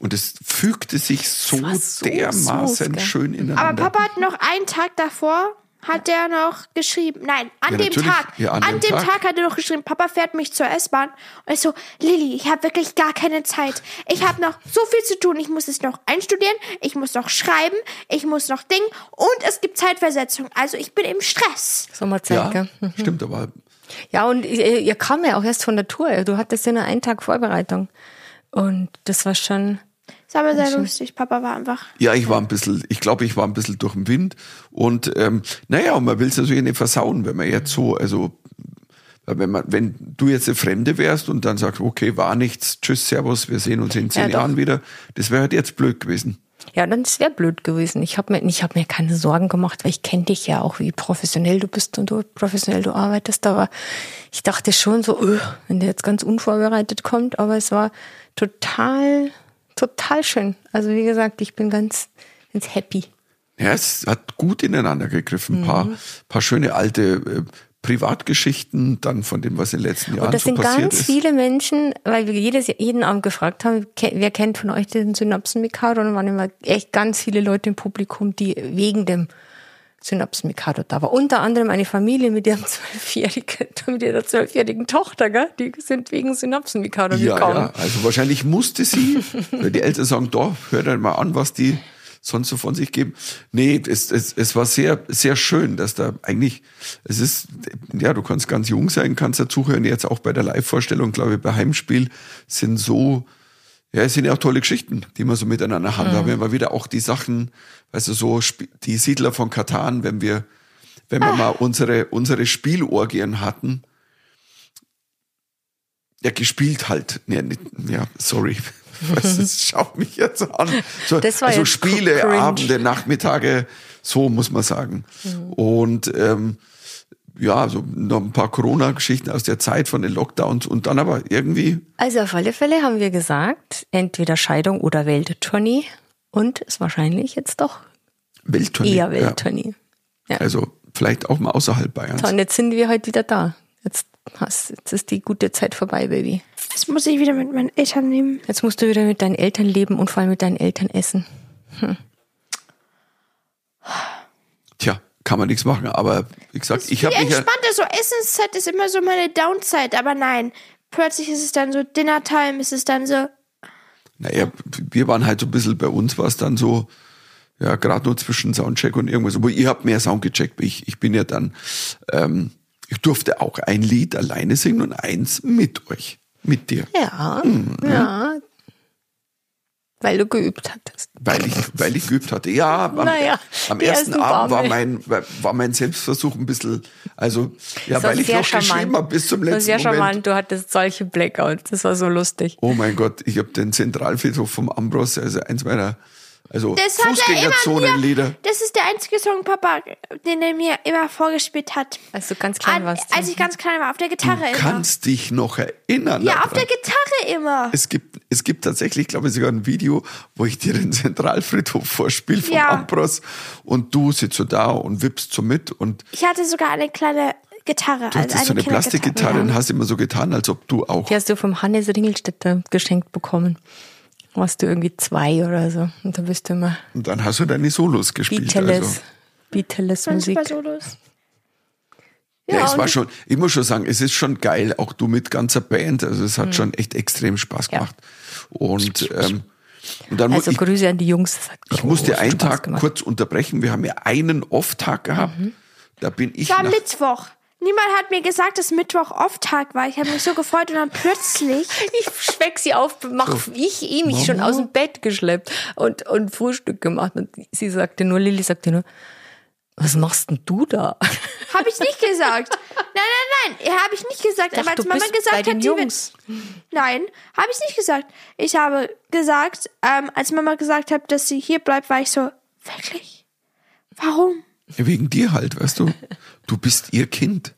Und es fügte sich so, so dermaßen smooth, schön Aber ineinander. Papa hat noch einen Tag davor, hat der noch geschrieben. Nein, an Ja, dem. Tag. Ja, an an dem dem Tag. Tag. hat er noch geschrieben, Papa fährt mich zur S-Bahn. Und ich so, Lilly, ich habe wirklich gar keine Zeit. Ich habe noch so viel zu tun. Ich muss es noch einstudieren, ich muss noch schreiben, ich muss noch Ding und es gibt Zeitversetzung. Also ich bin im Stress. Sommerzeit, ja, gell? Hm. stimmt, aber Ja, und ihr, ihr kam ja auch erst von der Tour. Du hattest ja nur einen Tag Vorbereitung. Und das war schon, Das war aber sehr lustig. Papa war einfach. Ja, ich war ein bisschen, ich glaube, ich war ein bisschen durch den Wind. Und ähm, naja, und man will es natürlich nicht versauen, wenn man jetzt so, also wenn man, wenn du jetzt eine Fremde wärst und dann sagst, okay, war nichts, tschüss, servus, wir sehen uns in zehn Ja. Jahren wieder, das wäre halt jetzt blöd gewesen. Ja, dann wäre blöd gewesen. Ich habe mir, ich hab mir keine Sorgen gemacht, weil ich kenne dich ja auch, wie professionell du bist und du professionell du arbeitest. Aber ich dachte schon so, öh, wenn der jetzt ganz unvorbereitet kommt. Aber es war total, total schön. Also wie gesagt, ich bin ganz, ganz happy. Ja, es hat gut ineinander gegriffen. Ein paar, Mhm. paar schöne alte äh, Privatgeschichten, dann von dem, was in den letzten Jahren Und das so sind passiert ganz ist. viele Menschen, weil wir jedes, jeden Abend gefragt haben, wer kennt von euch den Synapsen-Mikado? Und dann waren immer echt ganz viele Leute im Publikum, die wegen dem Synapsen-Mikado da war. Unter anderem eine Familie mit ihrem zwölfjährigen, mit ihrer zwölfjährigen Tochter, gell? Die sind wegen Synapsen-Mikado Ja, gekommen. ja, also wahrscheinlich musste sie, weil die Eltern sagen, doch, hör dir mal an, was die sonst so von sich geben. Nee, es, es, es war sehr, sehr schön, dass da eigentlich, es ist, ja, du kannst ganz jung sein, kannst dazuhören, jetzt auch bei der Live-Vorstellung, glaube ich, bei Heimspiel, sind so, ja, es sind ja auch tolle Geschichten, die man so miteinander handhaben. Wenn wir wieder auch die Sachen, weißt du, so die Siedler von Katan, wenn wir, wenn wir mal unsere, unsere Spielorgien hatten, ja, gespielt halt. Ja, nicht, ja sorry. Was, das schaut mich jetzt an. So, Das war also Spiele, cringe. Abende, Nachmittage, so muss man sagen. Mhm. Und ähm, ja, so noch ein paar Corona-Geschichten aus der Zeit von den Lockdowns und dann aber irgendwie, Also auf alle Fälle haben wir gesagt, entweder Scheidung oder Welttournee. Und ist wahrscheinlich jetzt doch Welttournee. eher Welttournee. Ja. Also vielleicht auch mal außerhalb Bayerns. So, und jetzt sind wir heute wieder da. Jetzt, hast, jetzt ist die gute Zeit vorbei, Baby. Das muss ich wieder mit meinen Eltern nehmen. Jetzt musst du wieder mit deinen Eltern leben und vor allem mit deinen Eltern essen. Tja, kann man nichts machen. Aber wie gesagt, ich habe mich ja, entspannte so Essenszeit ist immer so meine Downside, aber nein. Plötzlich ist es dann so Dinnertime, ist es dann so, naja, wir waren halt so ein bisschen, bei uns war es dann so, ja, gerade nur zwischen Soundcheck und irgendwas. Aber ihr habt mehr Sound gecheckt ich. Ich bin ja dann, ähm, ich durfte auch ein Lied alleine singen und eins mit euch, mit dir. Ja, ja. Weil du geübt hattest. Weil ich, weil ich geübt hatte. Ja, am, Naja, am ersten ersten Abend war mein, war mein Selbstversuch ein bisschen, also, ja, weil ich sehr noch geschrieben habe bis zum letzten sehr Moment. charmant. Du hattest solche Blackouts. Das war so lustig. Oh mein Gott, ich habe den Zentralfriedhof vom Ambros, also eins meiner, also Das hat er immer Fußgängerzonenlieder. das ist der einzige Song, Papa, den er mir immer vorgespielt hat. Als du ganz klein An, warst. als ich ganz klein war, auf der Gitarre Du immer. kannst dich noch erinnern. Ja, auf der Gitarre immer. Es gibt, es gibt tatsächlich, glaube ich, sogar ein Video, wo ich dir den Zentralfriedhof vorspiele vom Ja. Ambros und du sitzt so da und wippst so mit und Ich hatte sogar eine kleine Gitarre. du also hattest so eine. Plastikgitarre und hast immer so getan, als ob du auch. Die hast du vom Hannes Ringelstädter geschenkt bekommen. Warst du irgendwie zwei oder so. Und da bist du immer Und dann hast du deine Solos gespielt. Beatles. Also. Beatles Musik. super Solos. Ja, es war schon, ich muss schon sagen, es ist schon geil, auch du mit ganzer Band. Also es hat schon echt extrem Spaß Mhm. Ja. gemacht. Und, ähm, und dann Also ich, Grüße an die Jungs. Das hat ich musste einen Spaß Tag gemacht. kurz unterbrechen. Wir haben ja einen Off-Tag gehabt. Mhm. Da bin ich War nach, Mittwoch. Niemand hat mir gesagt, dass Mittwoch Off-Tag war. Ich habe mich so gefreut und dann plötzlich. Ich schweck sie auf, mach ich eh mich schon aus dem Bett geschleppt und, und Frühstück gemacht. Und sie sagte nur, Lilly sagte nur, was machst denn du da? Habe ich nicht gesagt. Nein, nein, nein. Habe ich nicht gesagt. Ach, aber du als Mama bist gesagt bei den hat, die Jungs. Nein, habe ich nicht gesagt. Ich habe gesagt, ähm, als Mama gesagt hat, dass sie hier bleibt, war ich so, wirklich? Warum? wegen dir halt, weißt du. Du bist ihr Kind.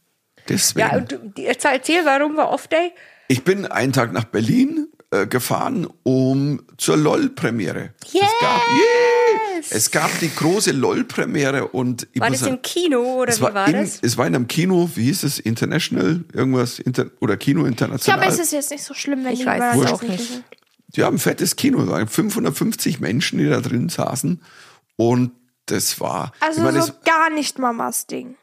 Deswegen. Ja, und du, jetzt erzähl, warum war Off-Day? Ich bin einen Tag nach Berlin äh, gefahren, um zur LOL-Premiere. Es gab, yeah, es gab die große LOL-Premiere und ich War das sagen, im Kino oder es wie war, war in, das? es war in einem Kino, wie hieß es, International, irgendwas, inter, oder Kino Ich International. glaube, es ist jetzt nicht so schlimm, wenn Ich weiß es das auch nicht. Die haben ein fettes Kino, es waren 550 Menschen, die da drin saßen und das war, Also ich meine, so gar nicht Mamas Ding.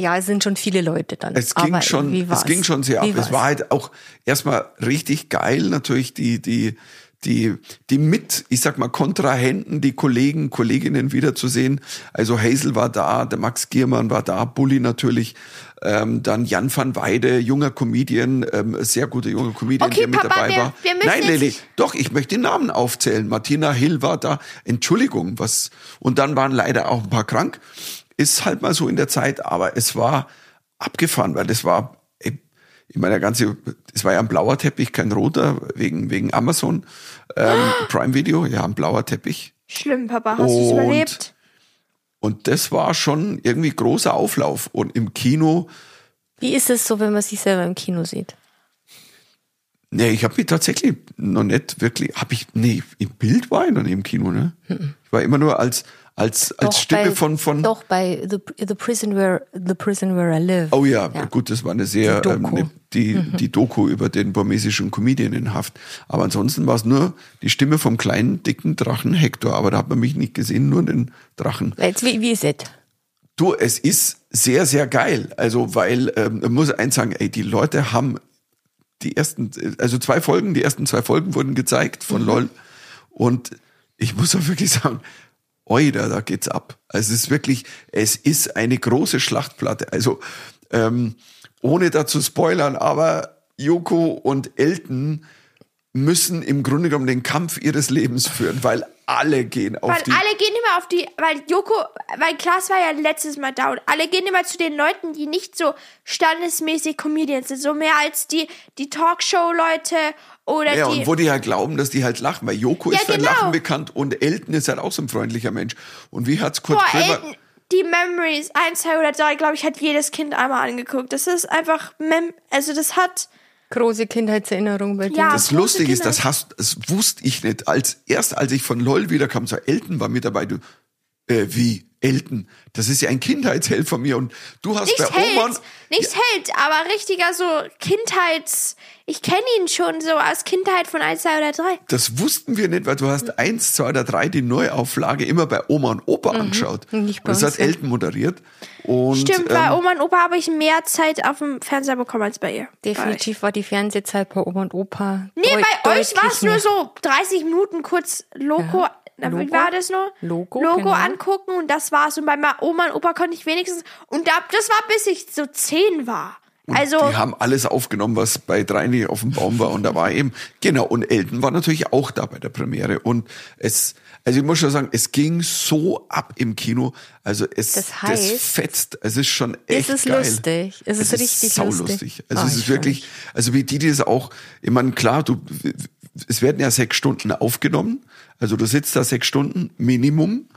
Ja, es sind schon viele Leute dann. Es ging Aber schon, wie es ging schon sehr ab. Es war halt auch erstmal richtig geil, natürlich die, die, die, die mit, ich sag mal, Kontrahenten, die Kollegen, Kolleginnen wiederzusehen. Also Hazel war da, der Max Giermann war da, Bulli natürlich, ähm, dann Jan van Weide, junger Comedian, ähm, sehr guter junger Comedian, Okay, der mit Papa, dabei wir- war. wir Nein, nicht- doch, ich möchte die Namen aufzählen. Martina Hill war da. Entschuldigung, was, und dann waren leider auch ein paar krank. Ist halt mal so in der Zeit, aber es war abgefahren, weil das war ich meine, der ganze, es war ja ein blauer Teppich, kein roter, wegen, wegen Amazon ähm, Prime Video, ja, ein blauer Teppich. Schlimm, Papa. Hast du es Und- überlebt? Und das war schon irgendwie großer Auflauf. Und im Kino, Wie ist es so, wenn man sich selber im Kino sieht? nee, ich habe mich tatsächlich noch nicht wirklich, habe ich, nee, im Bild war ich noch nicht im Kino, ne? Ich war immer nur als, als, als Stimme bei, von, von, Doch, bei The, the, Prison, where, the Prison Where I Live. Oh ja, Ja. gut, das war eine sehr Die ähm, Doku. ne, die, die Doku über den burmesischen Comedian in Haft. Aber ansonsten war es nur die Stimme vom kleinen, dicken Drachen Hector. Aber da hat man mich nicht gesehen, nur den Drachen. Jetzt, wie, wie ist es? Du, es ist sehr, sehr geil. Also, weil, ähm, man muss eins sagen, ey, die Leute haben die ersten, also zwei Folgen, die ersten zwei Folgen wurden gezeigt von LOL. Und ich muss auch wirklich sagen, Oida, da geht's ab. Also es ist wirklich, es ist eine große Schlachtplatte. Also, ähm, ohne da zu spoilern, aber Yoko und Elton müssen im Grunde genommen den Kampf ihres Lebens führen, weil alle gehen auf Weil die. alle gehen immer auf die, weil Joko, weil Klaas war ja letztes Mal da und alle gehen immer zu den Leuten, die nicht so standesmäßig Comedians sind, so mehr als die, die Talkshow-Leute oder Ja, die. und wo die halt glauben, dass die halt lachen, weil Joko Ja, ist für ein genau. Lachen bekannt und Elton ist halt auch so ein freundlicher Mensch. Und wie hat's Kurt Boah, Krömer... Elton, die Memories 1, 2 oder 3, glaube ich, hat jedes Kind einmal angeguckt. Das ist einfach, Mem also das hat, Große Kindheitserinnerung bei dir. Ja. Das Lustige ist, das hast, das wusste ich nicht. Als erst als ich von LOL wiederkam, so Elton war mit dabei. Du, äh, wie Elton? Das ist ja ein Kindheitsheld von mir. Und du hast nicht bei Oman. Held, nicht Held, aber richtiger so Kindheits, ich kenne ihn schon so aus Kindheit von 1, 2 oder 3. Das wussten wir nicht, weil du hast eins, zwei oder drei die Neuauflage immer bei Oma und Opa angeschaut. Nicht bei das hat ja. Elton moderiert. Und, Stimmt, bei ähm, Oma und Opa habe ich mehr Zeit auf dem Fernseher bekommen als bei ihr. Definitiv war die Fernsehzeit bei Oma und Opa. Nee, bei euch war es nur so 30 Minuten kurz Logo. Ja. Logo? war das nur? Logo, Logo genau. angucken und das war's. Und bei Ma- Oma und Opa konnte ich wenigstens. Und da, das war bis ich so 10 war. Also, Die haben alles aufgenommen, was bei Dreini auf dem Baum war. Und da war eben, genau, und Elton war natürlich auch da bei der Premiere. Und es, also ich muss schon sagen, es ging so ab im Kino. Also es, Das heißt, fetzt. Es ist schon es echt ist geil. lustig. Es ist richtig saulustig. lustig. Also Ah, es ist wirklich, also wie die, die das auch, ich meine, klar, du, es werden ja sechs Stunden aufgenommen. Also du sitzt da sechs Stunden Minimum.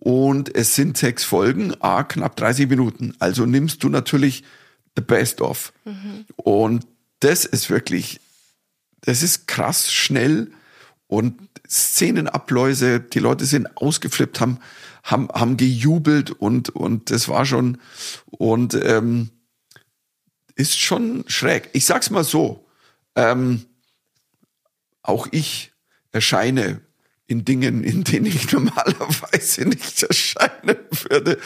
Und es sind sechs Folgen, a knapp 30 Minuten. Also nimmst du natürlich the best of. Und das ist wirklich, das ist krass schnell und Szenenabläuse, die Leute sind ausgeflippt, haben, haben, haben gejubelt und, und das war schon, und ähm, ist schon schräg. Ich sag's mal so, ähm, auch ich erscheine in Dingen, in denen ich normalerweise nicht erscheinen würde.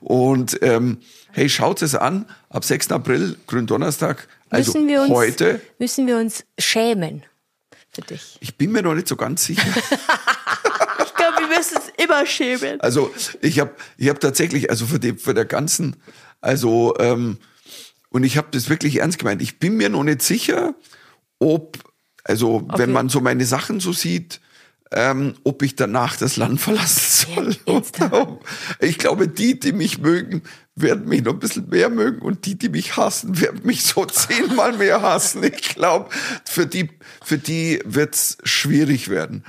Und ähm, hey, schaut es an, ab 6. April, Gründonnerstag, also müssen wir uns, heute. Müssen wir uns schämen für dich. Ich bin mir noch nicht so ganz sicher. ich glaube, wir müssen es immer schämen. Also ich habe ich hab tatsächlich, also für, die, für der ganzen, also ähm, und ich habe das wirklich ernst gemeint. Ich bin mir noch nicht sicher, ob, also wenn wir- man so meine Sachen so sieht, ähm, ob ich danach das Land verlassen soll. Ich glaube, die, die mich mögen, werden mich noch ein bisschen mehr mögen und die, die mich hassen, werden mich so zehnmal mehr hassen. Ich glaube, für die, für die wird's schwierig werden.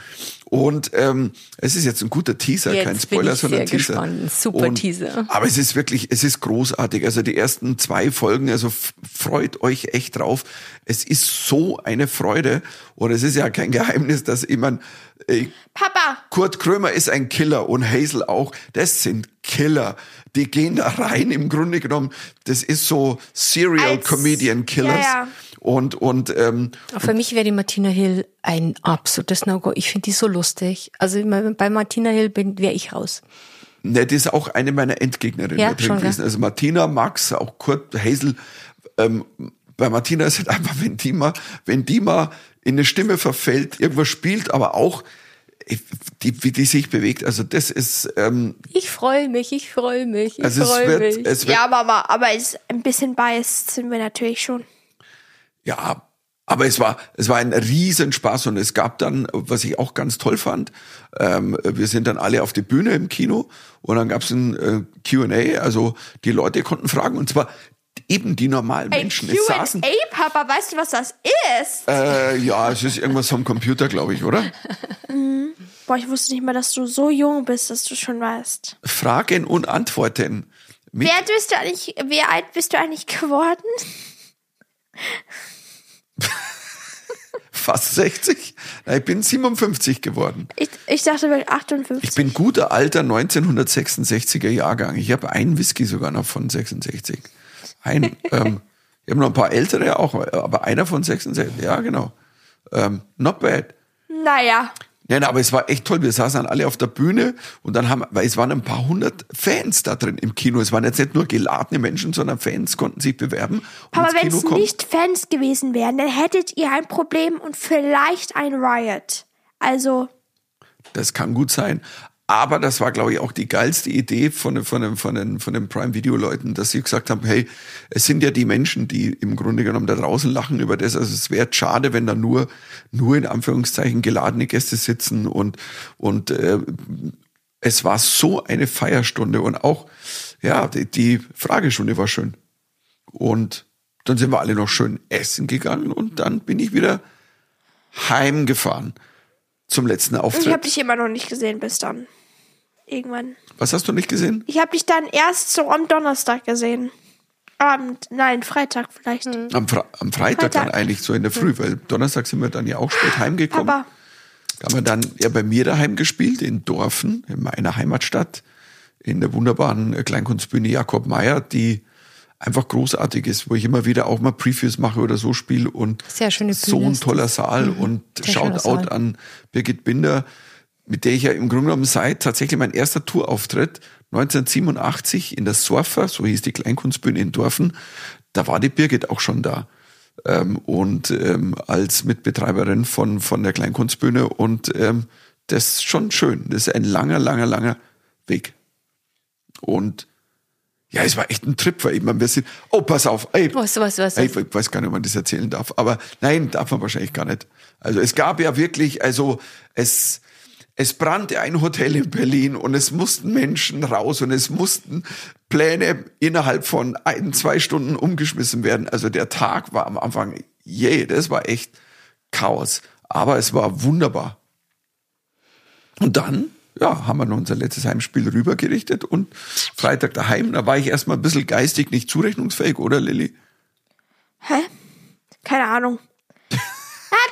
Und ähm, es ist jetzt ein guter Teaser, Jetzt kein Spoiler, sondern Teaser. gespannt. Ein super Und, Teaser. Aber es ist wirklich, es ist großartig. Also die ersten zwei Folgen, also freut euch echt drauf. Es ist so eine Freude. Und es ist ja kein Geheimnis, dass jemand, äh, Papa, Kurt Krömer ist ein Killer und Hazel auch. Das sind Killer. Die gehen da rein im Grunde genommen. Das ist so Serial Als- Comedian Killers. Ja, ja. Und, und, ähm, Für mich wäre die Martina Hill ein absolutes No-Go. Ich finde die so lustig. Also bei Martina Hill bin wäre ich raus. Ne, das ist auch eine meiner Endgegnerinnen Ja, drin schon, gewesen. Also Martina, Max, auch Kurt, Hazel. Ähm, bei Martina ist halt einfach, wenn die mal, wenn die mal in eine Stimme verfällt, irgendwas spielt, aber auch die, wie die sich bewegt. Also das ist, ähm, Ich freue mich, ich freue mich, ich also es freue wird, mich. es wird, ja, Mama, aber es, ein bisschen biased sind wir natürlich schon. ja, aber es war, es war ein Riesenspaß und es gab dann, was ich auch ganz toll fand, ähm, wir sind dann alle auf die Bühne im Kino und dann gab es ein äh, Q&A, also die Leute konnten fragen und zwar eben die normalen Ey, Menschen. Es saßen, Q&A, Papa, weißt du, was das ist? äh, ja, es ist irgendwas vom Computer, glaube ich, oder? Boah, ich wusste nicht mal, dass du so jung bist, dass du schon weißt. Fragen und Antworten. Mit, Wie alt bist du eigentlich, wie alt bist du eigentlich geworden? fast 60. Na, ich bin 57 geworden. Ich, ich dachte wirklich 58. Ich bin guter alter 1966er Jahrgang. Ich habe einen Whisky sogar noch von 66. Ein, ähm, ich habe noch ein paar ältere auch, aber einer von 66. Ja, genau. Ähm, not bad. naja. Nein, aber es war echt toll. Wir saßen dann alle auf der Bühne und dann haben, weil es waren ein paar hundert Fans da drin im Kino. Es waren jetzt nicht nur geladene Menschen, sondern Fans konnten sich bewerben. Aber wenn es nicht Fans gewesen wären, dann hättet ihr ein Problem und vielleicht ein Riot. Also, Das kann gut sein. Aber das war, glaube ich, auch die geilste Idee von, den- von, den- von, den, von den Prime-Video-Leuten, dass sie gesagt haben, hey, es sind ja die Menschen, die im Grunde genommen da draußen lachen über das. Also es wäre schade, wenn da nur, nur in Anführungszeichen geladene Gäste sitzen und, und äh, es war so eine Feierstunde und auch, ja, die, die Fragestunde war schön. Und dann sind wir alle noch schön essen gegangen und dann bin ich wieder heimgefahren zum letzten und ich Auftritt. habe dich immer noch nicht gesehen bis dann. Irgendwann. Was hast du nicht gesehen? Ich habe dich dann erst so am Donnerstag gesehen. Abend, nein, Freitag vielleicht. Am, Fre am Freitag, dann Freitag. eigentlich so in der Früh, weil Donnerstag sind wir dann ja auch spät heimgekommen. Papa, Haben wir dann ja bei mir daheim gespielt, in Dorfen, in meiner Heimatstadt, in der wunderbaren äh, Kleinkunstbühne Jakob Meyer, die einfach großartig ist, wo ich immer wieder auch mal Previews mache oder so spiele und Sehr schöne so ein toller Saal und Sehr schöner Shoutout Saal. an Birgit Binder, mit der ich ja im Grunde genommen seit tatsächlich mein erster Tourauftritt 1987 in der Surfer, so hieß die Kleinkunstbühne in Dorfen, da war die Birgit auch schon da. Ähm, und ähm, als Mitbetreiberin von, von der Kleinkunstbühne und ähm, das ist schon schön. Das ist ein langer, langer, langer Weg. Und ja, es war echt ein Trip, weil meine, wir sind, oh, pass auf, ey, Was, was, was? ich weiß gar nicht, ob man das erzählen darf, aber nein, darf man wahrscheinlich gar nicht. Also es gab ja wirklich, also es, es brannte ein Hotel in Berlin und es mussten Menschen raus und es mussten Pläne innerhalb von ein, zwei Stunden umgeschmissen werden. Also der Tag war am Anfang, je, das war echt Chaos. Aber es war wunderbar. Und dann, ja, haben wir noch unser letztes Heimspiel rübergerichtet und Freitag daheim. Da war ich erstmal ein bisschen geistig nicht zurechnungsfähig, oder Lilly? hä? Keine Ahnung.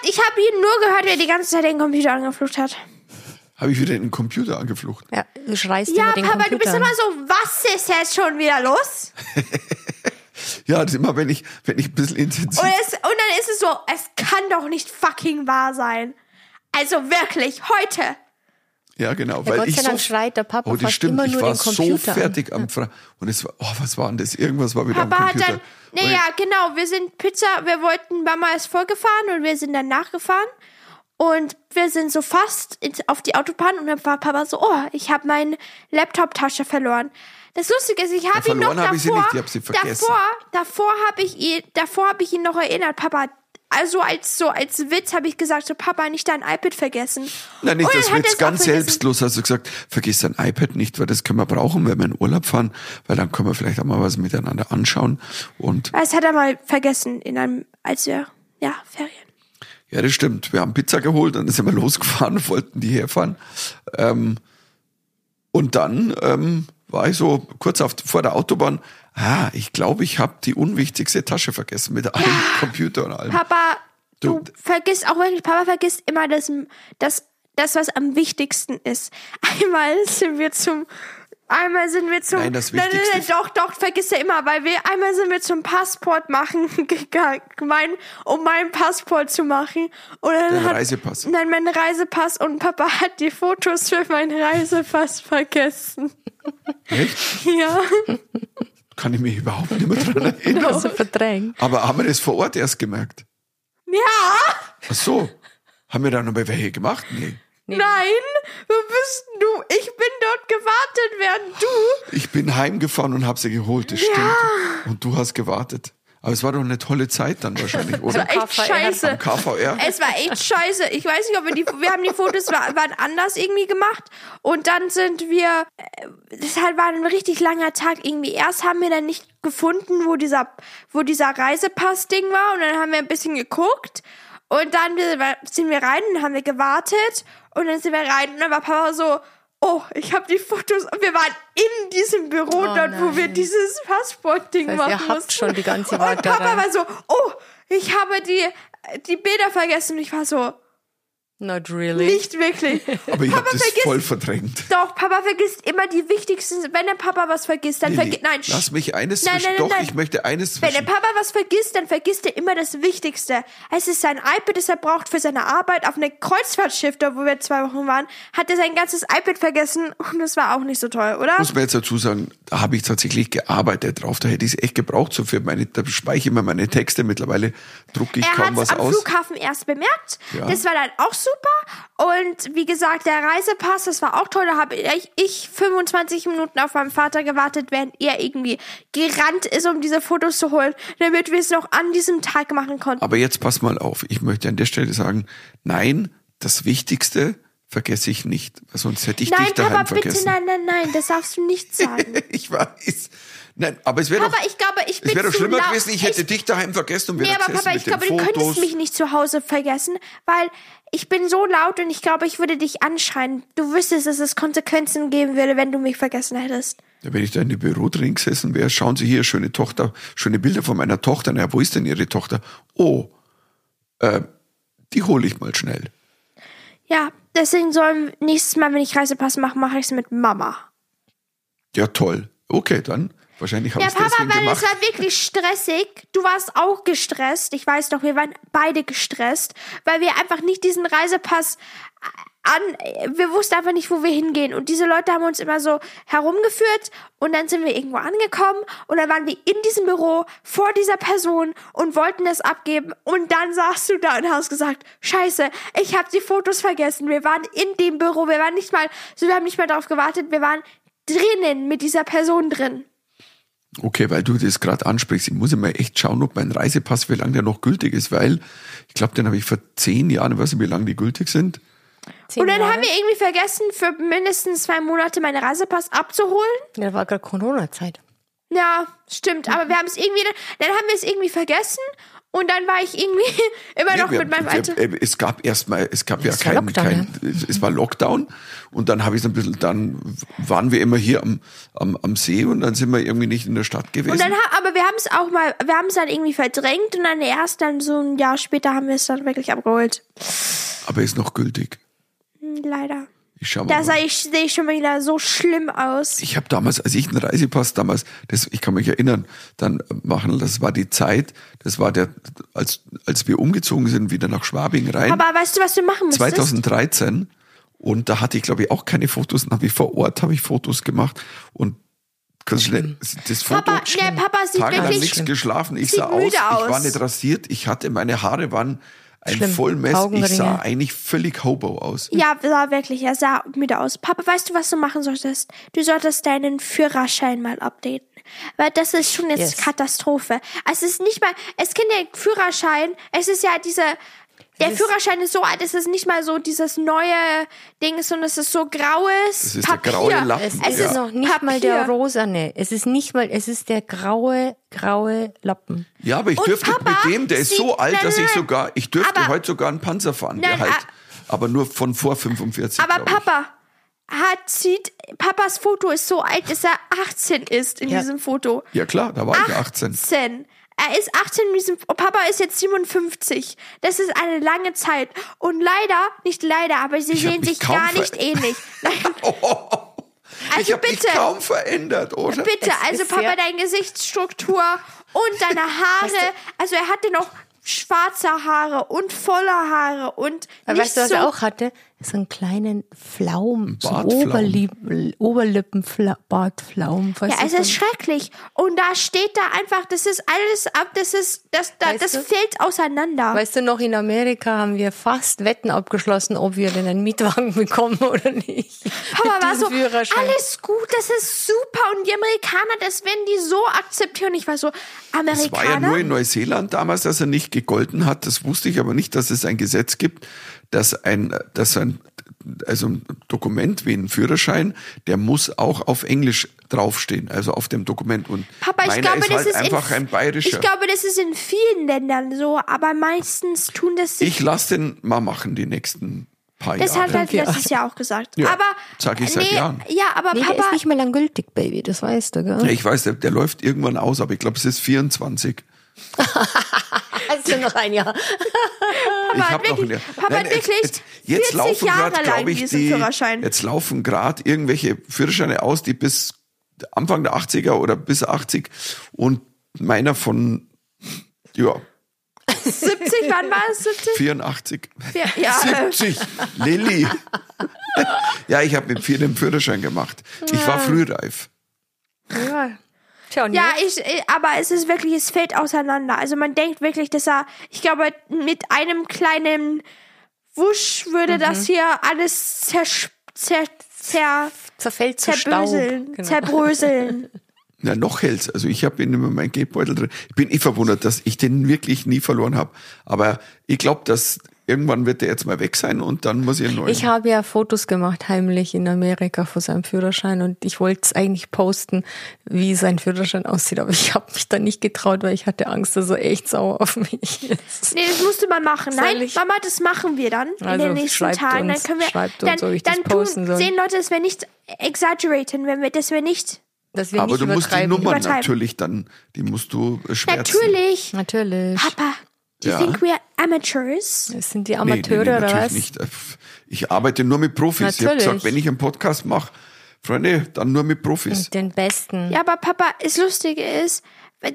Ich habe ihn nur gehört, wie er die ganze Zeit den Computer angeflucht hat. Habe ich wieder in den Computer angeflucht. Ja, du schreist Ja, über den Papa, Computer. du bist immer so, was ist jetzt schon wieder los? Ja, das ist immer, wenn ich, wenn ich ein bisschen intensiv. Und, es, und dann ist es so, es kann doch nicht fucking wahr sein. Also wirklich, heute. Ja, genau. Ja, weil Gott ich sei so, Dank schreit der Papa oh, das fast stimmt, immer ich nur war den so Computer an. fertig am Fra Und es war, oh, was war denn das? Irgendwas war wieder Papa am hat Computer. dann, naja, genau, wir sind Pizza, wir wollten, Mama ist vorgefahren und wir sind dann nachgefahren. Und wir sind so fast auf die Autobahn und dann war Papa so, oh, ich habe meine Laptop-Tasche verloren. Das Lustige ist, ich habe ihn noch verloren habe ich sie davor, nicht, ich habe sie vergessen. davor, davor habe ich ihn, davor habe ich ihn noch erinnert, Papa. Also als so als Witz habe ich gesagt, so Papa, nicht dein iPad vergessen. Nein, nicht das Witz, ganz selbstlos hast du gesagt, vergiss dein iPad nicht, weil das können wir brauchen, wenn wir in Urlaub fahren, weil dann können wir vielleicht auch mal was miteinander anschauen. Und Das hat er mal vergessen in einem, als wir, ja, Ferien. Ja, das stimmt. Wir haben Pizza geholt, dann sind wir losgefahren wollten die herfahren. Ähm, und dann ähm, war ich so kurz auf, vor der Autobahn, ah, ich glaube, ich habe die unwichtigste Tasche vergessen mit allem Computer und allem. Papa, du, Du- vergisst auch wirklich, Papa vergisst immer das, das, das, was am wichtigsten ist. Einmal sind wir zum, einmal sind wir zum, Nein, das nein, nein, Wichtigste- doch, doch, vergisst er immer, weil wir, einmal sind wir zum Passport machen gegangen, mein, um meinen Passport zu machen. Und dann Dein hat, Reisepass. Nein, mein Reisepass und Papa hat die Fotos für meinen Reisepass vergessen. Echt? Ja. Kann ich mich überhaupt nicht mehr dran erinnern. hast so verdrängt. Aber haben wir das vor Ort erst gemerkt? Ja. Ach so. Haben wir da noch mal welche gemacht? Nee. Nein, wo bist du? Ich bin dort gewartet, während du Ich bin heimgefahren und habe sie geholt, das stimmt. Und du hast gewartet. Aber es war doch eine tolle Zeit dann wahrscheinlich, oder? war echt scheiße. KVR? Es war echt scheiße. Ich weiß nicht, ob wir die, wir haben die Fotos wa- waren anders irgendwie gemacht und dann sind wir, äh, das halt war ein richtig langer Tag irgendwie. Erst haben wir dann nicht gefunden, wo dieser, wo dieser Reisepass-Ding war und dann haben wir ein bisschen geguckt und dann sind wir rein und haben wir gewartet und dann sind wir rein und dann war Papa so, oh, ich habe die Fotos und wir waren in diesem Büro dort, wo wir nein. dieses Passport-Ding Das heißt, machen ihr habt mussten. schon die ganze Und Warterei. Papa war so, oh, ich habe die, die Bilder vergessen. Und ich war so, Not really. nicht wirklich. Aber ich habe Papa das vergisst- voll verdrängt. Doch, Papa vergisst immer die wichtigsten. Wenn der Papa was vergisst, dann vergisst. Nein, lass mich eines Nein, zwischen. nein, nein, Doch, nein. ich möchte eines Wenn der zwischen. Papa was vergisst, dann vergisst er immer das Wichtigste. Es ist sein iPad, das er braucht für seine Arbeit auf einem Kreuzfahrtschiff, da wo wir zwei Wochen waren, hat er sein ganzes iPad vergessen und das war auch nicht so toll, oder? Muss man jetzt dazu sagen, da habe ich tatsächlich gearbeitet drauf. Da hätte ich es echt gebraucht. So für meine, da speichere ich immer meine Texte. Mittlerweile drucke ich er kaum hat was es am aus. Flughafen erst bemerkt. Ja. Das war dann auch super. Und wie gesagt, der Reisepass, das war auch toll. Da habe ich, ich 25 Minuten auf meinen Vater gewartet, während er irgendwie gerannt ist, um diese Fotos zu holen, damit wir es noch an diesem Tag machen konnten. Aber jetzt pass mal auf. Ich möchte an der Stelle sagen, nein, das Wichtigste vergesse ich nicht. Sonst hätte ich nein, dich daheim Papa, bitte, vergessen. nein, nein, nein, das darfst du nicht sagen. Ich weiß. Nein, aber es wäre doch, ich glaube, ich es wäre doch schlimmer gewesen, ich hätte dich daheim vergessen und wir Nee, aber Papa, ich glaube, du könntest mich nicht zu Hause vergessen, weil ich bin so laut und ich glaube, ich würde dich anschreien. Du wüsstest, dass es Konsequenzen geben würde, wenn du mich vergessen hättest. Ja, wenn ich da in dem Büro drin gesessen wäre, schauen Sie hier, schöne Tochter, schöne Bilder von meiner Tochter. Na, wo ist denn Ihre Tochter? Oh, äh, die hole ich mal schnell. Ja, deswegen sollen nächstes Mal, wenn ich Reisepass mache, mache ich es mit Mama. Ja, toll. Okay, dann. Wahrscheinlich habe Ja, ich es Papa, deswegen weil gemacht. es war wirklich stressig. Du warst auch gestresst. Ich weiß doch, wir waren beide gestresst, weil wir einfach nicht diesen Reisepass an, wir wussten einfach nicht, wo wir hingehen. Und diese Leute haben uns immer so herumgeführt und dann sind wir irgendwo angekommen und dann waren wir in diesem Büro vor dieser Person und wollten das abgeben und dann saßt du da und hast gesagt, scheiße, ich habe die Fotos vergessen. Wir waren in dem Büro, wir waren nicht mal, so wir haben nicht mal darauf gewartet, wir waren drinnen mit dieser Person drin. Okay, weil du das gerade ansprichst, ich muss immer echt schauen, ob mein Reisepass, wie lange der noch gültig ist, weil ich glaube, den habe ich vor zehn Jahren, ich weiß nicht, wie lange die gültig sind. Zehn Und dann Jahre? haben wir irgendwie vergessen, für mindestens zwei Monate meinen Reisepass abzuholen. Ja, war gerade Corona-Zeit. Ja, stimmt. Aber wir haben es irgendwie, dann haben wir es irgendwie vergessen. Und dann war ich irgendwie immer noch Nee, mit meinem wir, alten. äh, es gab erstmal, es gab ja Es war kein, Lockdown, kein es, es war Lockdown und dann habe ich so ein bisschen, dann waren wir immer hier am, am, am See und dann sind wir irgendwie nicht in der Stadt gewesen. Und dann, ha- aber wir haben es auch mal, wir haben es dann irgendwie verdrängt und dann erst dann so ein Jahr später haben wir es dann wirklich abgeholt. Aber ist noch gültig. Hm, Leider. Ich schau mal. Da sah ich, sehe ich schon wieder so schlimm aus. Ich habe damals, als ich einen Reisepass damals, das, ich kann mich erinnern, dann machen, das war die Zeit, das war der, als, als wir umgezogen sind, wieder nach Schwabing rein, Aber weißt du, was du machen müsstest? 2013. Und da hatte ich, glaube ich, auch keine Fotos. Habe ich vor Ort habe ich Fotos gemacht und das, das Foto. Papa, der Papa sieht tagelang wirklich nichts geschlafen. Ich sah aus, ich war nicht rasiert, ich hatte, meine Haare waren ein Schlimm. Vollmess. Ich sah eigentlich völlig hobo aus. Ja, sah wirklich, er sah müde aus. Papa, weißt du, was du machen solltest? Du solltest deinen Führerschein mal updaten. Weil das ist schon jetzt Yes. Katastrophe. Es ist nicht mal, es kennt der Führerschein, es ist ja diese, der Führerschein ist so alt, es ist nicht mal so dieses neue Ding, sondern es ist so graues Es ist der Papier. graue Lappen. Es Es ist ist noch nicht mal Papier. der rosane. Es ist nicht mal, es ist der graue, graue Lappen. Ja, aber ich Und dürfte Papa mit dem, der ist so alt, dass ich sogar, ich dürfte aber- heute sogar einen Panzer fahren, der Nein, halt, ah- aber nur von vor 45. Aber. Papa hat, sieht, Papas Foto ist so alt, dass er 18 ist in Ja. diesem Foto. Ja klar, da war ich 18. 18. Er ist 18 in diesem, oh, Papa ist jetzt 57. Das ist eine lange Zeit. Und leider, nicht leider, aber sie Ich sehen sich gar nicht ähnlich. Nein, ich also habe mich bitte, kaum verändert, oder? bitte, also Papa, deine Gesichtsstruktur und deine Haare. Also er hatte noch sch- schwarze Haare und voller Haare und Aber nicht weißt du, was so er auch hatte? So einen kleinen Flaum, so. Oberlippen, Oberlippenbartflaum. Ja, es ist schrecklich. Und da steht da einfach, das ist alles ab, das ist, das, da, Weißt das du? fällt auseinander. Weißt du noch, in Amerika haben wir fast Wetten abgeschlossen, ob wir denn einen Mietwagen bekommen oder nicht. Papa Mit war so, alles gut, das ist super. Und die Amerikaner, das werden die so akzeptieren. Ich war so, Es Amerikaner? war ja nur in Neuseeland damals, dass er nicht gegolten hat. Das wusste ich aber nicht, dass es ein Gesetz gibt, dass ein, dass ein, also ein Dokument wie ein Führerschein, der muss auch auf Englisch draufstehen, also auf dem Dokument. Und Papa, ich meiner glaube, ist das halt ist einfach in, ein bayerischer. Ich glaube, das ist in vielen Ländern so, aber meistens tun das Ich lasse den mal machen die nächsten paar Das hat Jahre. halt letztes Jahr auch gesagt. Ja, aber sag ich seit nee, Jahren. Ja, aber Nee, der Papa, ist nicht mehr lang gültig, Baby, das weißt du, gell? ich weiß, der, der läuft irgendwann aus, aber ich glaube, es ist 24. Also noch ein Jahr. Ich hat habe noch wirklich- eine. Papa hat jetzt, wirklich jetzt, jetzt 40 laufen Jahre gerade, lang ich, diesen die, Führerschein. jetzt laufen gerade irgendwelche Führerscheine aus, die bis Anfang der 80er oder bis 80 und meiner von ja 70, wann war es? 70? 84. Ja, ja, äh, 70. Lilly. ja, ich habe mit vier den Führerschein gemacht. Ich war frühreif. Ja. Tja, und ja jetzt? ich, äh, aber es ist wirklich, es fällt auseinander. Also man denkt wirklich, dass er, ich glaube, mit einem kleinen Wusch würde Mhm. das hier alles zer, zer, zer, zerfällt zu Staub. zerbröseln, Genau. zerbröseln. Na, noch hält's. Also ich habe immer meinen Geldbeutel drin. Ich bin eh verwundert, dass ich den wirklich nie verloren habe. Aber ich glaube, dass irgendwann wird der jetzt mal weg sein und dann muss ich einen neuen. Ich habe ja Fotos gemacht, heimlich in Amerika vor seinem Führerschein und ich wollte es eigentlich posten, wie sein Führerschein aussieht, aber ich habe mich da nicht getraut, weil ich hatte Angst, dass er echt sauer auf mich ist. Nee, das musste man machen. Soll Nein, ich? Mama, das machen wir dann in Also den nächsten schreibt Tagen. uns- dann können wir, schreibt uns, dann, ob ich das dann posten tun, soll. sehen Leute, dass wir nicht exaggeraten, wenn wir, dass wir nicht. Dass wir Aber nicht du musst die. Nummern natürlich dann, die musst du äh, schwärzen. Natürlich. Natürlich. Papa, do you Ja. think we're amateurs? Das sind die Nee, nee, Amateure nee, oder natürlich was? nicht. Ich arbeite nur mit Profis. Ich habe Natürlich. gesagt, wenn ich einen Podcast mache, Freunde, dann nur mit Profis. Den besten. Ja, aber Papa, das Lustige ist,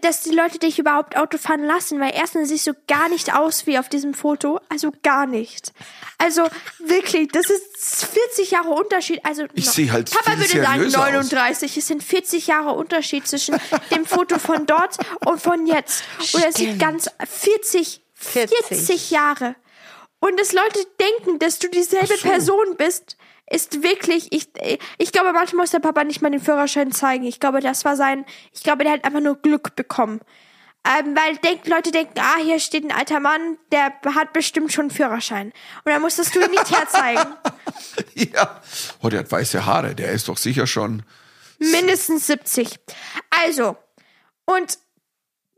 dass die Leute dich überhaupt Auto fahren lassen, weil erstens siehst du gar nicht aus wie auf diesem Foto, also gar nicht. Also wirklich, das ist 40 Jahre Unterschied. Also Ich no- sehe halt Papa viel würde sagen seriöser aus. 39. Es sind 40 Jahre Unterschied zwischen dem Foto von dort und von jetzt. Und es sieht ganz 40, 40, 40. Jahre. Und dass Leute denken, dass du dieselbe so. Person bist, ist wirklich, ich, ich glaube, manchmal muss der Papa nicht mal den Führerschein zeigen. Ich glaube, das war sein, ich glaube, der hat einfach nur Glück bekommen. Ähm, weil denk, Leute denken, ah, hier steht ein alter Mann, der hat bestimmt schon einen Führerschein. Und dann musstest du ihn nicht herzeigen. Ja. Oh, der hat weiße Haare, der ist doch sicher schon. Mindestens 70. Also, und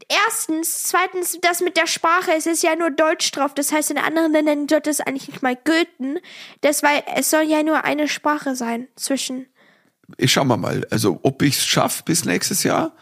erstens, zweitens, das mit der Sprache, es ist ja nur Deutsch drauf. Das heißt, in anderen Ländern sollte es eigentlich nicht mal gelten. Das, weil es soll ja nur eine Sprache sein zwischen. Ich schau mal mal, also ob ich es schaffe bis nächstes Jahr.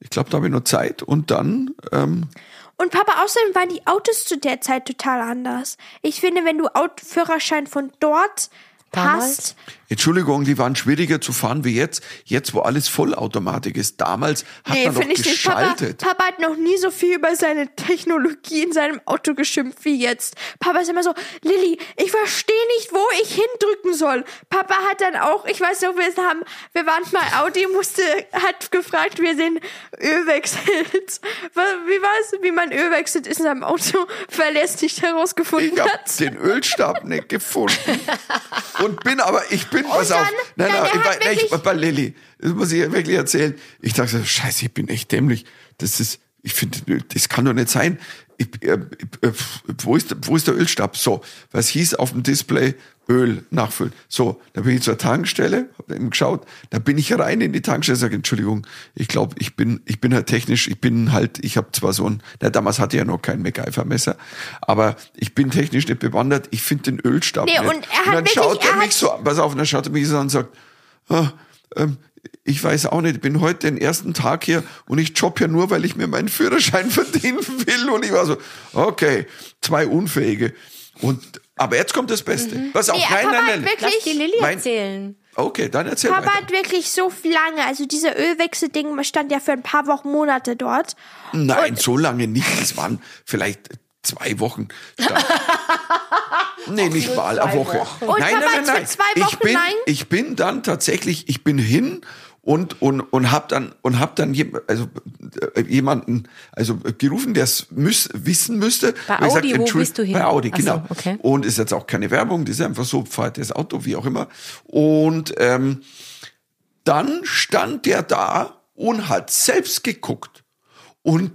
Ich glaube, da habe ich noch Zeit und dann ähm, Und Papa, außerdem waren die Autos zu der Zeit total anders. Ich finde, wenn du Aut Führerschein von dort Damals? hast, Entschuldigung, die waren schwieriger zu fahren wie jetzt. Jetzt, wo alles Vollautomatik ist. Damals hat Nee, man doch ich nicht. Papa, geschaltet. Papa hat noch nie so viel über seine Technologie in seinem Auto geschimpft wie jetzt. Papa ist immer so, Lilly, ich verstehe nicht, wo ich hindrücken soll. Papa hat dann auch, ich weiß noch, wir haben, wir waren mal Audi, musste, hat gefragt, wie er den Öl wechselt. Wie war es, wie man Öl wechselt in seinem Auto, er nicht herausgefunden Ich habe hat. den Ölstab nicht gefunden. Und bin aber, ich bin, pass dann- auf. Nein, nein, nein, nein, ich, wirklich- bei Lilly, das muss ich wirklich erzählen. Ich dachte, so, scheiße, ich bin echt dämlich. Das ist, ich finde, das kann doch nicht sein. Äh, äh, wo, ist, wo ist der Ölstab? So, was hieß auf dem Display? Öl nachfüllen. So, da bin ich zur Tankstelle, habe eben geschaut, da bin ich rein in die Tankstelle, sage Entschuldigung, ich glaube, ich bin, ich bin halt technisch, ich bin halt, ich habe zwar so ein, na, damals hatte ich ja noch kein MacGyver-Messer, aber ich bin technisch nicht bewandert, ich finde den Ölstab Nee, nicht. und er hat dann wirklich- schaut er er mich so, pass auf, und dann schaut er mich so an und sagt, ah, ähm, ich weiß auch nicht, ich bin heute den ersten Tag hier und ich job hier nur, weil ich mir meinen Führerschein verdienen will. Und ich war so, okay, zwei Unfähige. Und, aber jetzt kommt das Beste. Pass auf, Nee, nein, Papa nein, nein. wirklich- Lass die Lilly Mein- erzählen. Okay, dann erzähl Papa weiter. hat wirklich so lange, also dieser Ölwechselding stand ja für ein paar Wochen, Monate dort. Nein, so lange nicht. Es waren vielleicht zwei Wochen. stand. nee, nicht mal, eine Woche. Nein, nein, nein, nein. zwei ich Wochen bin, lang- ich bin dann tatsächlich, ich bin hin und und und hab dann und hab dann jem- also äh, jemanden also äh, gerufen, der es müß, wissen müsste. Bei Audi, wo Entschuld- bist du hin? Bei Audi, Ach so, genau. okay. Und ist jetzt auch keine Werbung, das ist einfach so, fahrt das Auto, wie auch immer. Und ähm, dann stand der da und hat selbst geguckt. Und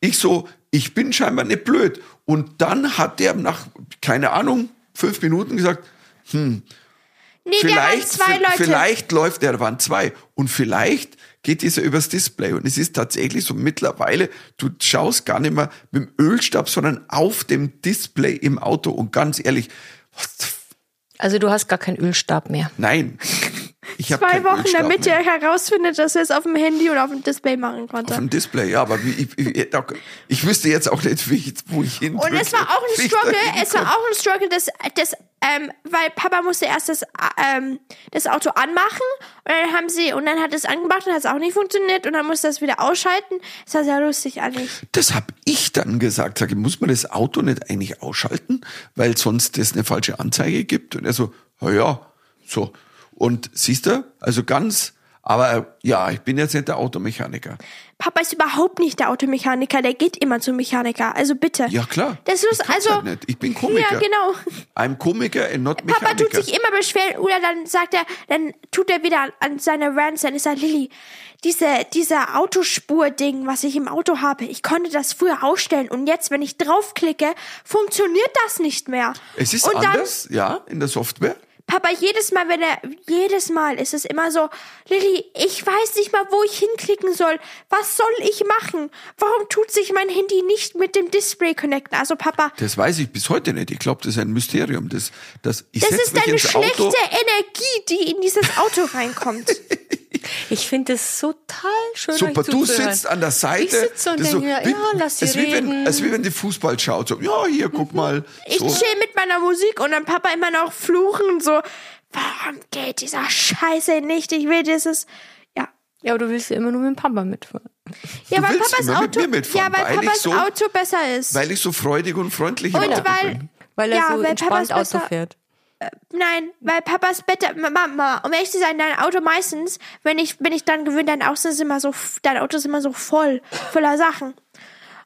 ich so, ich bin scheinbar nicht blöd. Und dann hat der nach, keine Ahnung, fünf Minuten gesagt, Nee, der waren vielleicht, vielleicht läuft der, waren zwei. Und vielleicht geht dieser übers Display. Und es ist tatsächlich so mittlerweile, du schaust gar nicht mehr mit dem Ölstab, sondern auf dem Display im Auto. Und ganz ehrlich, f- Also du hast gar keinen Ölstab mehr. nein. Ich habe Zwei Wochen, damit mehr. ihr herausfindet, dass er es auf dem Handy und auf dem Display machen Auf konnte. dem Display, ja, aber wie, ich, ich, ich wüsste jetzt auch nicht, wie ich, wo ich hin Und es war auch ein Struggle, es war auch ein Struggle, das, das, ähm, weil Papa musste erst das, ähm, das Auto anmachen und dann haben sie, und dann hat es angemacht und hat es auch nicht funktioniert und dann musste es wieder ausschalten. Das war sehr lustig eigentlich. Das habe ich dann gesagt. Sage, muss man das Auto nicht eigentlich ausschalten, weil sonst es eine falsche Anzeige gibt? Und er so, na ja, so. Und siehst du, also ganz, aber ja, ich bin jetzt nicht der Automechaniker. Papa ist überhaupt nicht der Automechaniker, der geht immer zum Mechaniker, also bitte. Ja klar. Das ist ich also. halt nicht. Ich bin Komiker. Ja, genau. I'm Komiker and not Papa Mechaniker. tut sich immer beschweren oder dann sagt er, dann tut er wieder an, seine Rants, dann ist er Lilly. Diese, diese Autospur-Ding, was ich im Auto habe, ich konnte das früher ausstellen und jetzt, wenn ich draufklicke, funktioniert das nicht mehr. es ist und dann, anders, ja, in der Software. Papa, jedes Mal, wenn er, jedes Mal ist es immer so, Lilly, ich weiß nicht mal, wo ich hinklicken soll. Was soll ich machen? Warum tut sich mein Handy nicht mit dem Display connecten? Also Papa, Das weiß ich bis heute nicht. Ich glaube, das ist ein Mysterium. Das, das, ich das ist mich eine ins schlechte Auto. Energie, die in dieses Auto reinkommt. Ich finde es so total schön. Super, euch du sitzt an der Seite. Ich sitze und denke, ja, ja, lass sie es ist wie wenn, reden. es ist wie wenn die Fußball schaut. So, ja, hier, guck mal. Ich So. chill mit meiner Musik und dann Papa immer noch fluchen und so, warum geht dieser Scheiße nicht? Ich will dieses, ja. Ja, aber du willst ja immer nur mit dem Papa mitfahren. Ja, Du weil Papas immer mit Auto, mir mitfahren, ja, weil, weil Papas so- Auto besser ist. Weil ich so freudig und freundlich im und Auto weil, bin. Weil er ja, so weil entspannt Papas Auto besser, fährt. Nein, weil Papas Bett, Mama, um ehrlich zu sein, dein Auto meistens, wenn ich, bin ich dann gewöhnt, dein Auto ist immer so, dein Auto ist immer so voll, voller Sachen.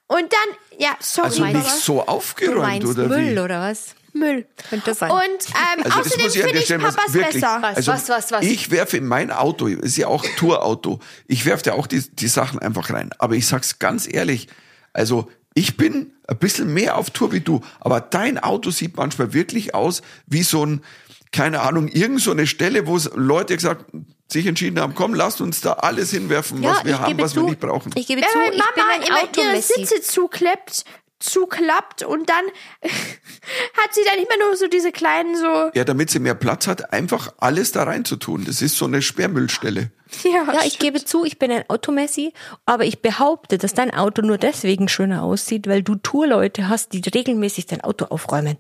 Und dann, ja, sorry, Also Mama. nicht so Du aufgeräumt, meinst oder Müll, wie? oder was? Müll. Könnte sein. Und ähm, Also außerdem ich finde ich Stelle mal Papas wirklich. besser. Was, Also was, was, was? ich werfe in mein Auto, ist ja auch Tourauto. Ich werfe da auch die, die Sachen einfach rein. Aber ich sag's ganz ehrlich, also ich bin ein bisschen mehr auf Tour wie du, aber dein Auto sieht manchmal wirklich aus wie so ein, keine Ahnung, irgend so eine Stelle, wo es Leute gesagt, sich entschieden haben, komm, lasst uns da alles hinwerfen, was wir haben, was wir nicht brauchen. Ich gebe Wenn zu, meine ich bin Mama ein immer ihre Automessi. Sitze zuklappt, zuklappt und dann hat sie dann immer nur so diese kleinen so, ja, damit sie mehr Platz hat, einfach alles da reinzutun. Das ist so eine Sperrmüllstelle. ja, Ja, ich gebe zu, ich bin ein Automessi, aber ich behaupte, dass dein Auto nur deswegen schöner aussieht, weil du Tourleute hast, die regelmäßig dein Auto aufräumen.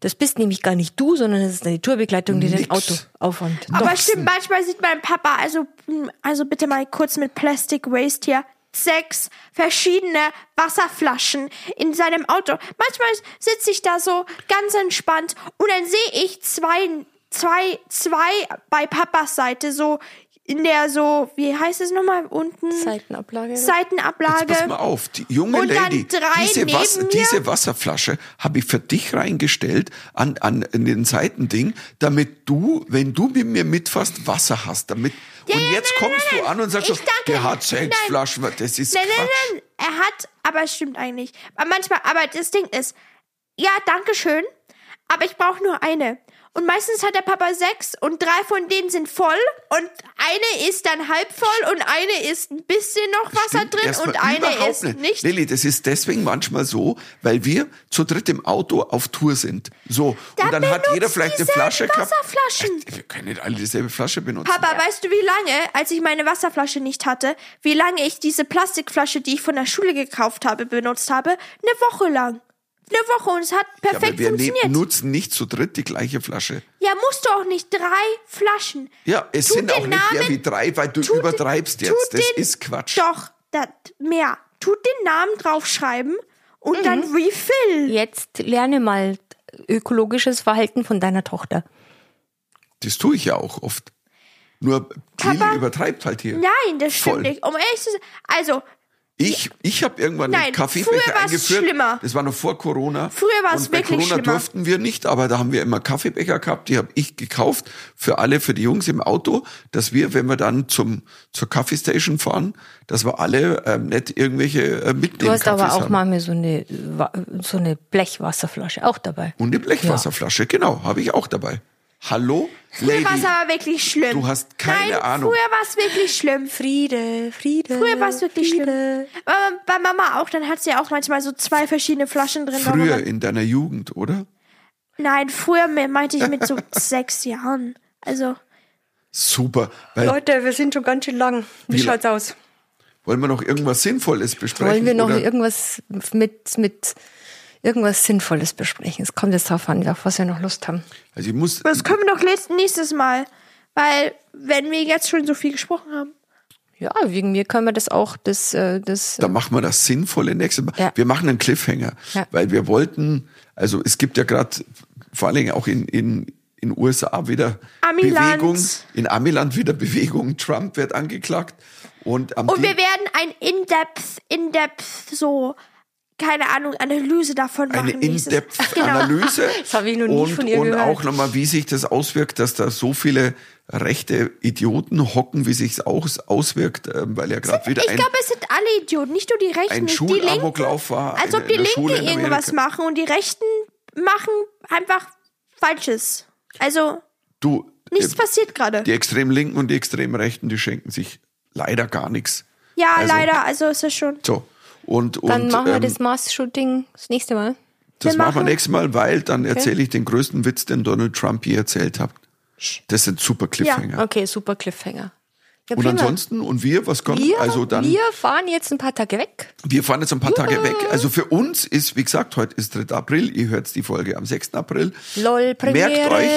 Das bist nämlich gar nicht du, sondern es ist deine Tourbegleitung, die dein Nix. Auto aufräumt. Aber Doch. stimmt, manchmal sieht mein Papa, also, also bitte mal kurz mit Plastic Waste hier, sechs verschiedene Wasserflaschen in seinem Auto. Manchmal sitze ich da so ganz entspannt und dann sehe ich zwei, zwei, zwei bei Papas Seite so in der so, wie heißt es nochmal unten? Seitenablage. Seitenablage. Jetzt pass mal auf, die junge Und Lady, drei diese, mir. diese Wasserflasche habe ich für dich reingestellt an, an in den Seitending, damit du, wenn du mit mir mitfährst, Wasser hast. Damit, und ja, jetzt nein, kommst nein, du an und sagst danke. der hat sechs Nein. Flaschen, das ist Nein, Quatsch. nein, nein. Er hat, aber es stimmt eigentlich. Aber manchmal, aber das Ding ist, ja, danke schön, aber ich brauche nur eine. Und meistens hat der Papa sechs und drei von denen sind voll und eine ist dann halb voll und eine ist ein bisschen noch Wasser Stimmt drin und eine ist nicht. Lilly, das ist deswegen manchmal so, weil wir zu dritt im Auto auf Tour sind. So, Da und dann hat jeder vielleicht eine Flasche gehabt. Wasserflaschen. Wir können nicht alle dieselbe Flasche benutzen. Papa, weißt du, wie lange, als ich meine Wasserflasche nicht hatte, wie lange ich diese Plastikflasche, die ich von der Schule gekauft habe, benutzt habe? Eine Woche lang. Eine Woche und es hat ja, perfekt aber wir ne funktioniert. nutzen nicht zu dritt die gleiche Flasche. Ja, musst du auch nicht drei Flaschen. Ja, es Tut sind auch nicht mehr wie drei, weil du tut- übertreibst jetzt. Das den- ist Quatsch. Doch, das, mehr. Tut den Namen draufschreiben und dann Refill. Jetzt lerne mal ökologisches Verhalten von deiner Tochter. Das tue ich ja auch oft. Nur Papa? übertreibt halt hier. Nein, das stimmt Voll. nicht. Um ehrlich zu sein, also Ich, ich habe irgendwann Nein, einen Kaffeebecher eingeführt. schlimmer. Das war noch vor Corona. Früher war's Und bei wirklich Corona schlimmer. durften wir nicht, aber da haben wir immer Kaffeebecher gehabt. Die habe ich gekauft für alle, für die Jungs im Auto, dass wir, wenn wir dann zum zur Kaffeestation fahren, dass wir alle ähm, nicht irgendwelche äh, mitnehmen. Du hast aber Kaffees auch haben. mal mir so eine, so eine Blechwasserflasche auch dabei. und eine Blechwasserflasche, genau, habe ich auch dabei. Hallo, früher war es Lady. aber wirklich schlimm. Du hast keine Nein, Ahnung. Früher war es wirklich schlimm. Friede, Friede. Früher war es wirklich Friede. schlimm. Aber bei Mama auch, dann hat sie auch manchmal so zwei verschiedene Flaschen drin. Früher in deiner Jugend, oder? Nein, früher me- meinte ich mit so sechs Jahren. Also, Super. Weil, Leute, wir sind schon ganz schön lang. Wie, Wie schaut's aus? wollen wir noch irgendwas Sinnvolles besprechen? Wollen wir noch oder? irgendwas mit, mit irgendwas Sinnvolles besprechen? Es kommt jetzt darauf an, auf was wir noch Lust haben. Also ich muss, das können wir doch nächstes Mal. Weil, wenn wir jetzt schon so viel gesprochen haben. Ja, wegen mir können wir das auch, das, äh, das. Da machen wir das Sinnvolle nächstes Mal. Ja. Wir machen einen Cliffhanger, Ja. weil wir wollten, also es gibt ja gerade vor allen Dingen auch in, in, in USA wieder Amiland. Bewegung, in Amiland wieder Bewegung. Trump wird angeklagt und am Und wir werden ein In-Depth, In-Depth, so, keine Ahnung, Analyse davon eine machen. nächstes- In-Depth-Analyse Das habe ich noch nie und, von ihr und gehört. auch nochmal, wie sich das auswirkt, dass da so viele rechte Idioten hocken, wie sich es aus, auswirkt, ähm, weil ja gerade wieder Ich ein glaube, es sind alle Idioten, nicht nur die Rechten, ein nicht die Linken. Schulamoklauf war. Als eine- ob die Linken in irgendwas machen und die Rechten machen einfach Falsches. Also, Du, nichts äh, passiert gerade. die extrem Linken und die extrem Rechten, die schenken sich leider gar nichts. Ja, also- leider, also ist es schon. So. Und, und Dann machen wir ähm, das Mars-Shooting das nächste Mal. das wir machen wir nächstes Mal, weil dann erzähle ich den größten Witz, den Donald Trump je erzählt hat. Das sind super Cliffhanger. Okay, super Cliffhanger. Ja, Und ansonsten, und wir, was kommt? wir, also dann, wir fahren jetzt ein paar Tage weg. Wir fahren jetzt ein paar Tage weg. Also für uns ist, wie gesagt, heute ist 3. April. Ihr hört die Folge am 6. April. Lol, Premiere. Merkt euch,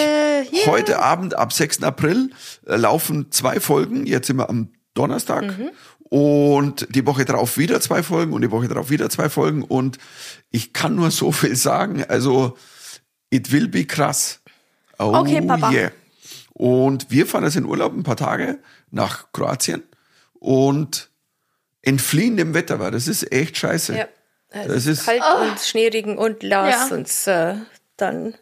Yeah. heute Abend ab 6. April äh, laufen zwei Folgen. Jetzt sind wir am Donnerstag. Mhm. Und die Woche drauf wieder zwei Folgen und die Woche drauf wieder zwei Folgen. Und ich kann nur so viel sagen. Also, it will be krass. Oh Okay, Papa. yeah. Und wir fahren jetzt in Urlaub ein paar Tage nach Kroatien und entfliehen dem Wetter, weil das ist echt scheiße. Ja. Das ist, Kalt und Schneeregen und lass Ja. uns äh, dann ein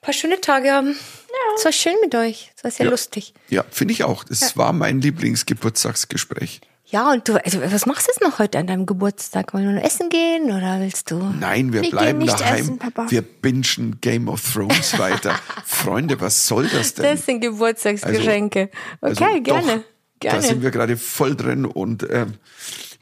paar schöne Tage haben. Ja. Es war schön mit euch. Es war sehr Ja. lustig. ja, finde ich auch. Das war mein Lieblingsgeburtstagsgespräch. Ja, und du, also was machst du jetzt noch heute an deinem Geburtstag? Wollen wir noch essen gehen oder willst du? Nein, wir Wir bleiben daheim. essen, Papa. Wir bingen Game of Thrones weiter. Freunde, was soll das denn? Das sind Geburtstagsgeschenke. Also okay, doch, gerne. Da sind Gerne. wir gerade voll drin und ähm,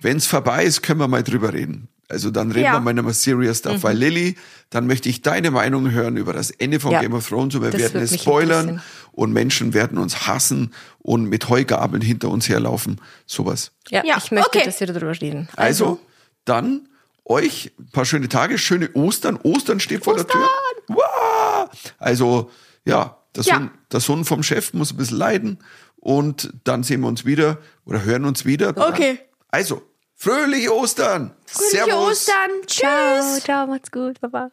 wenn es vorbei ist, können wir mal drüber reden. Also dann reden Ja. wir mal nochmal serious stuff. Weil Lilly, dann möchte ich deine Meinung hören über das Ende von Mhm. Ja. Game of Thrones und wir Das werden es spoilern und Menschen werden uns hassen und mit Heugabeln hinter uns herlaufen. Sowas. Ja, Ja, ich möchte, okay. dass wir darüber reden. Also, dann euch ein paar schöne Tage, schöne Ostern. Ostern steht vor der Tür. Wow! Also, ja, der Ja. Sohn, der Sohn vom Chef muss ein bisschen leiden und dann sehen wir uns wieder oder hören uns wieder. Okay. Also, fröhliche Ostern! Fröhliche Servus! Ostern. Tschüss. Ciao, ciao, macht's gut, Baba.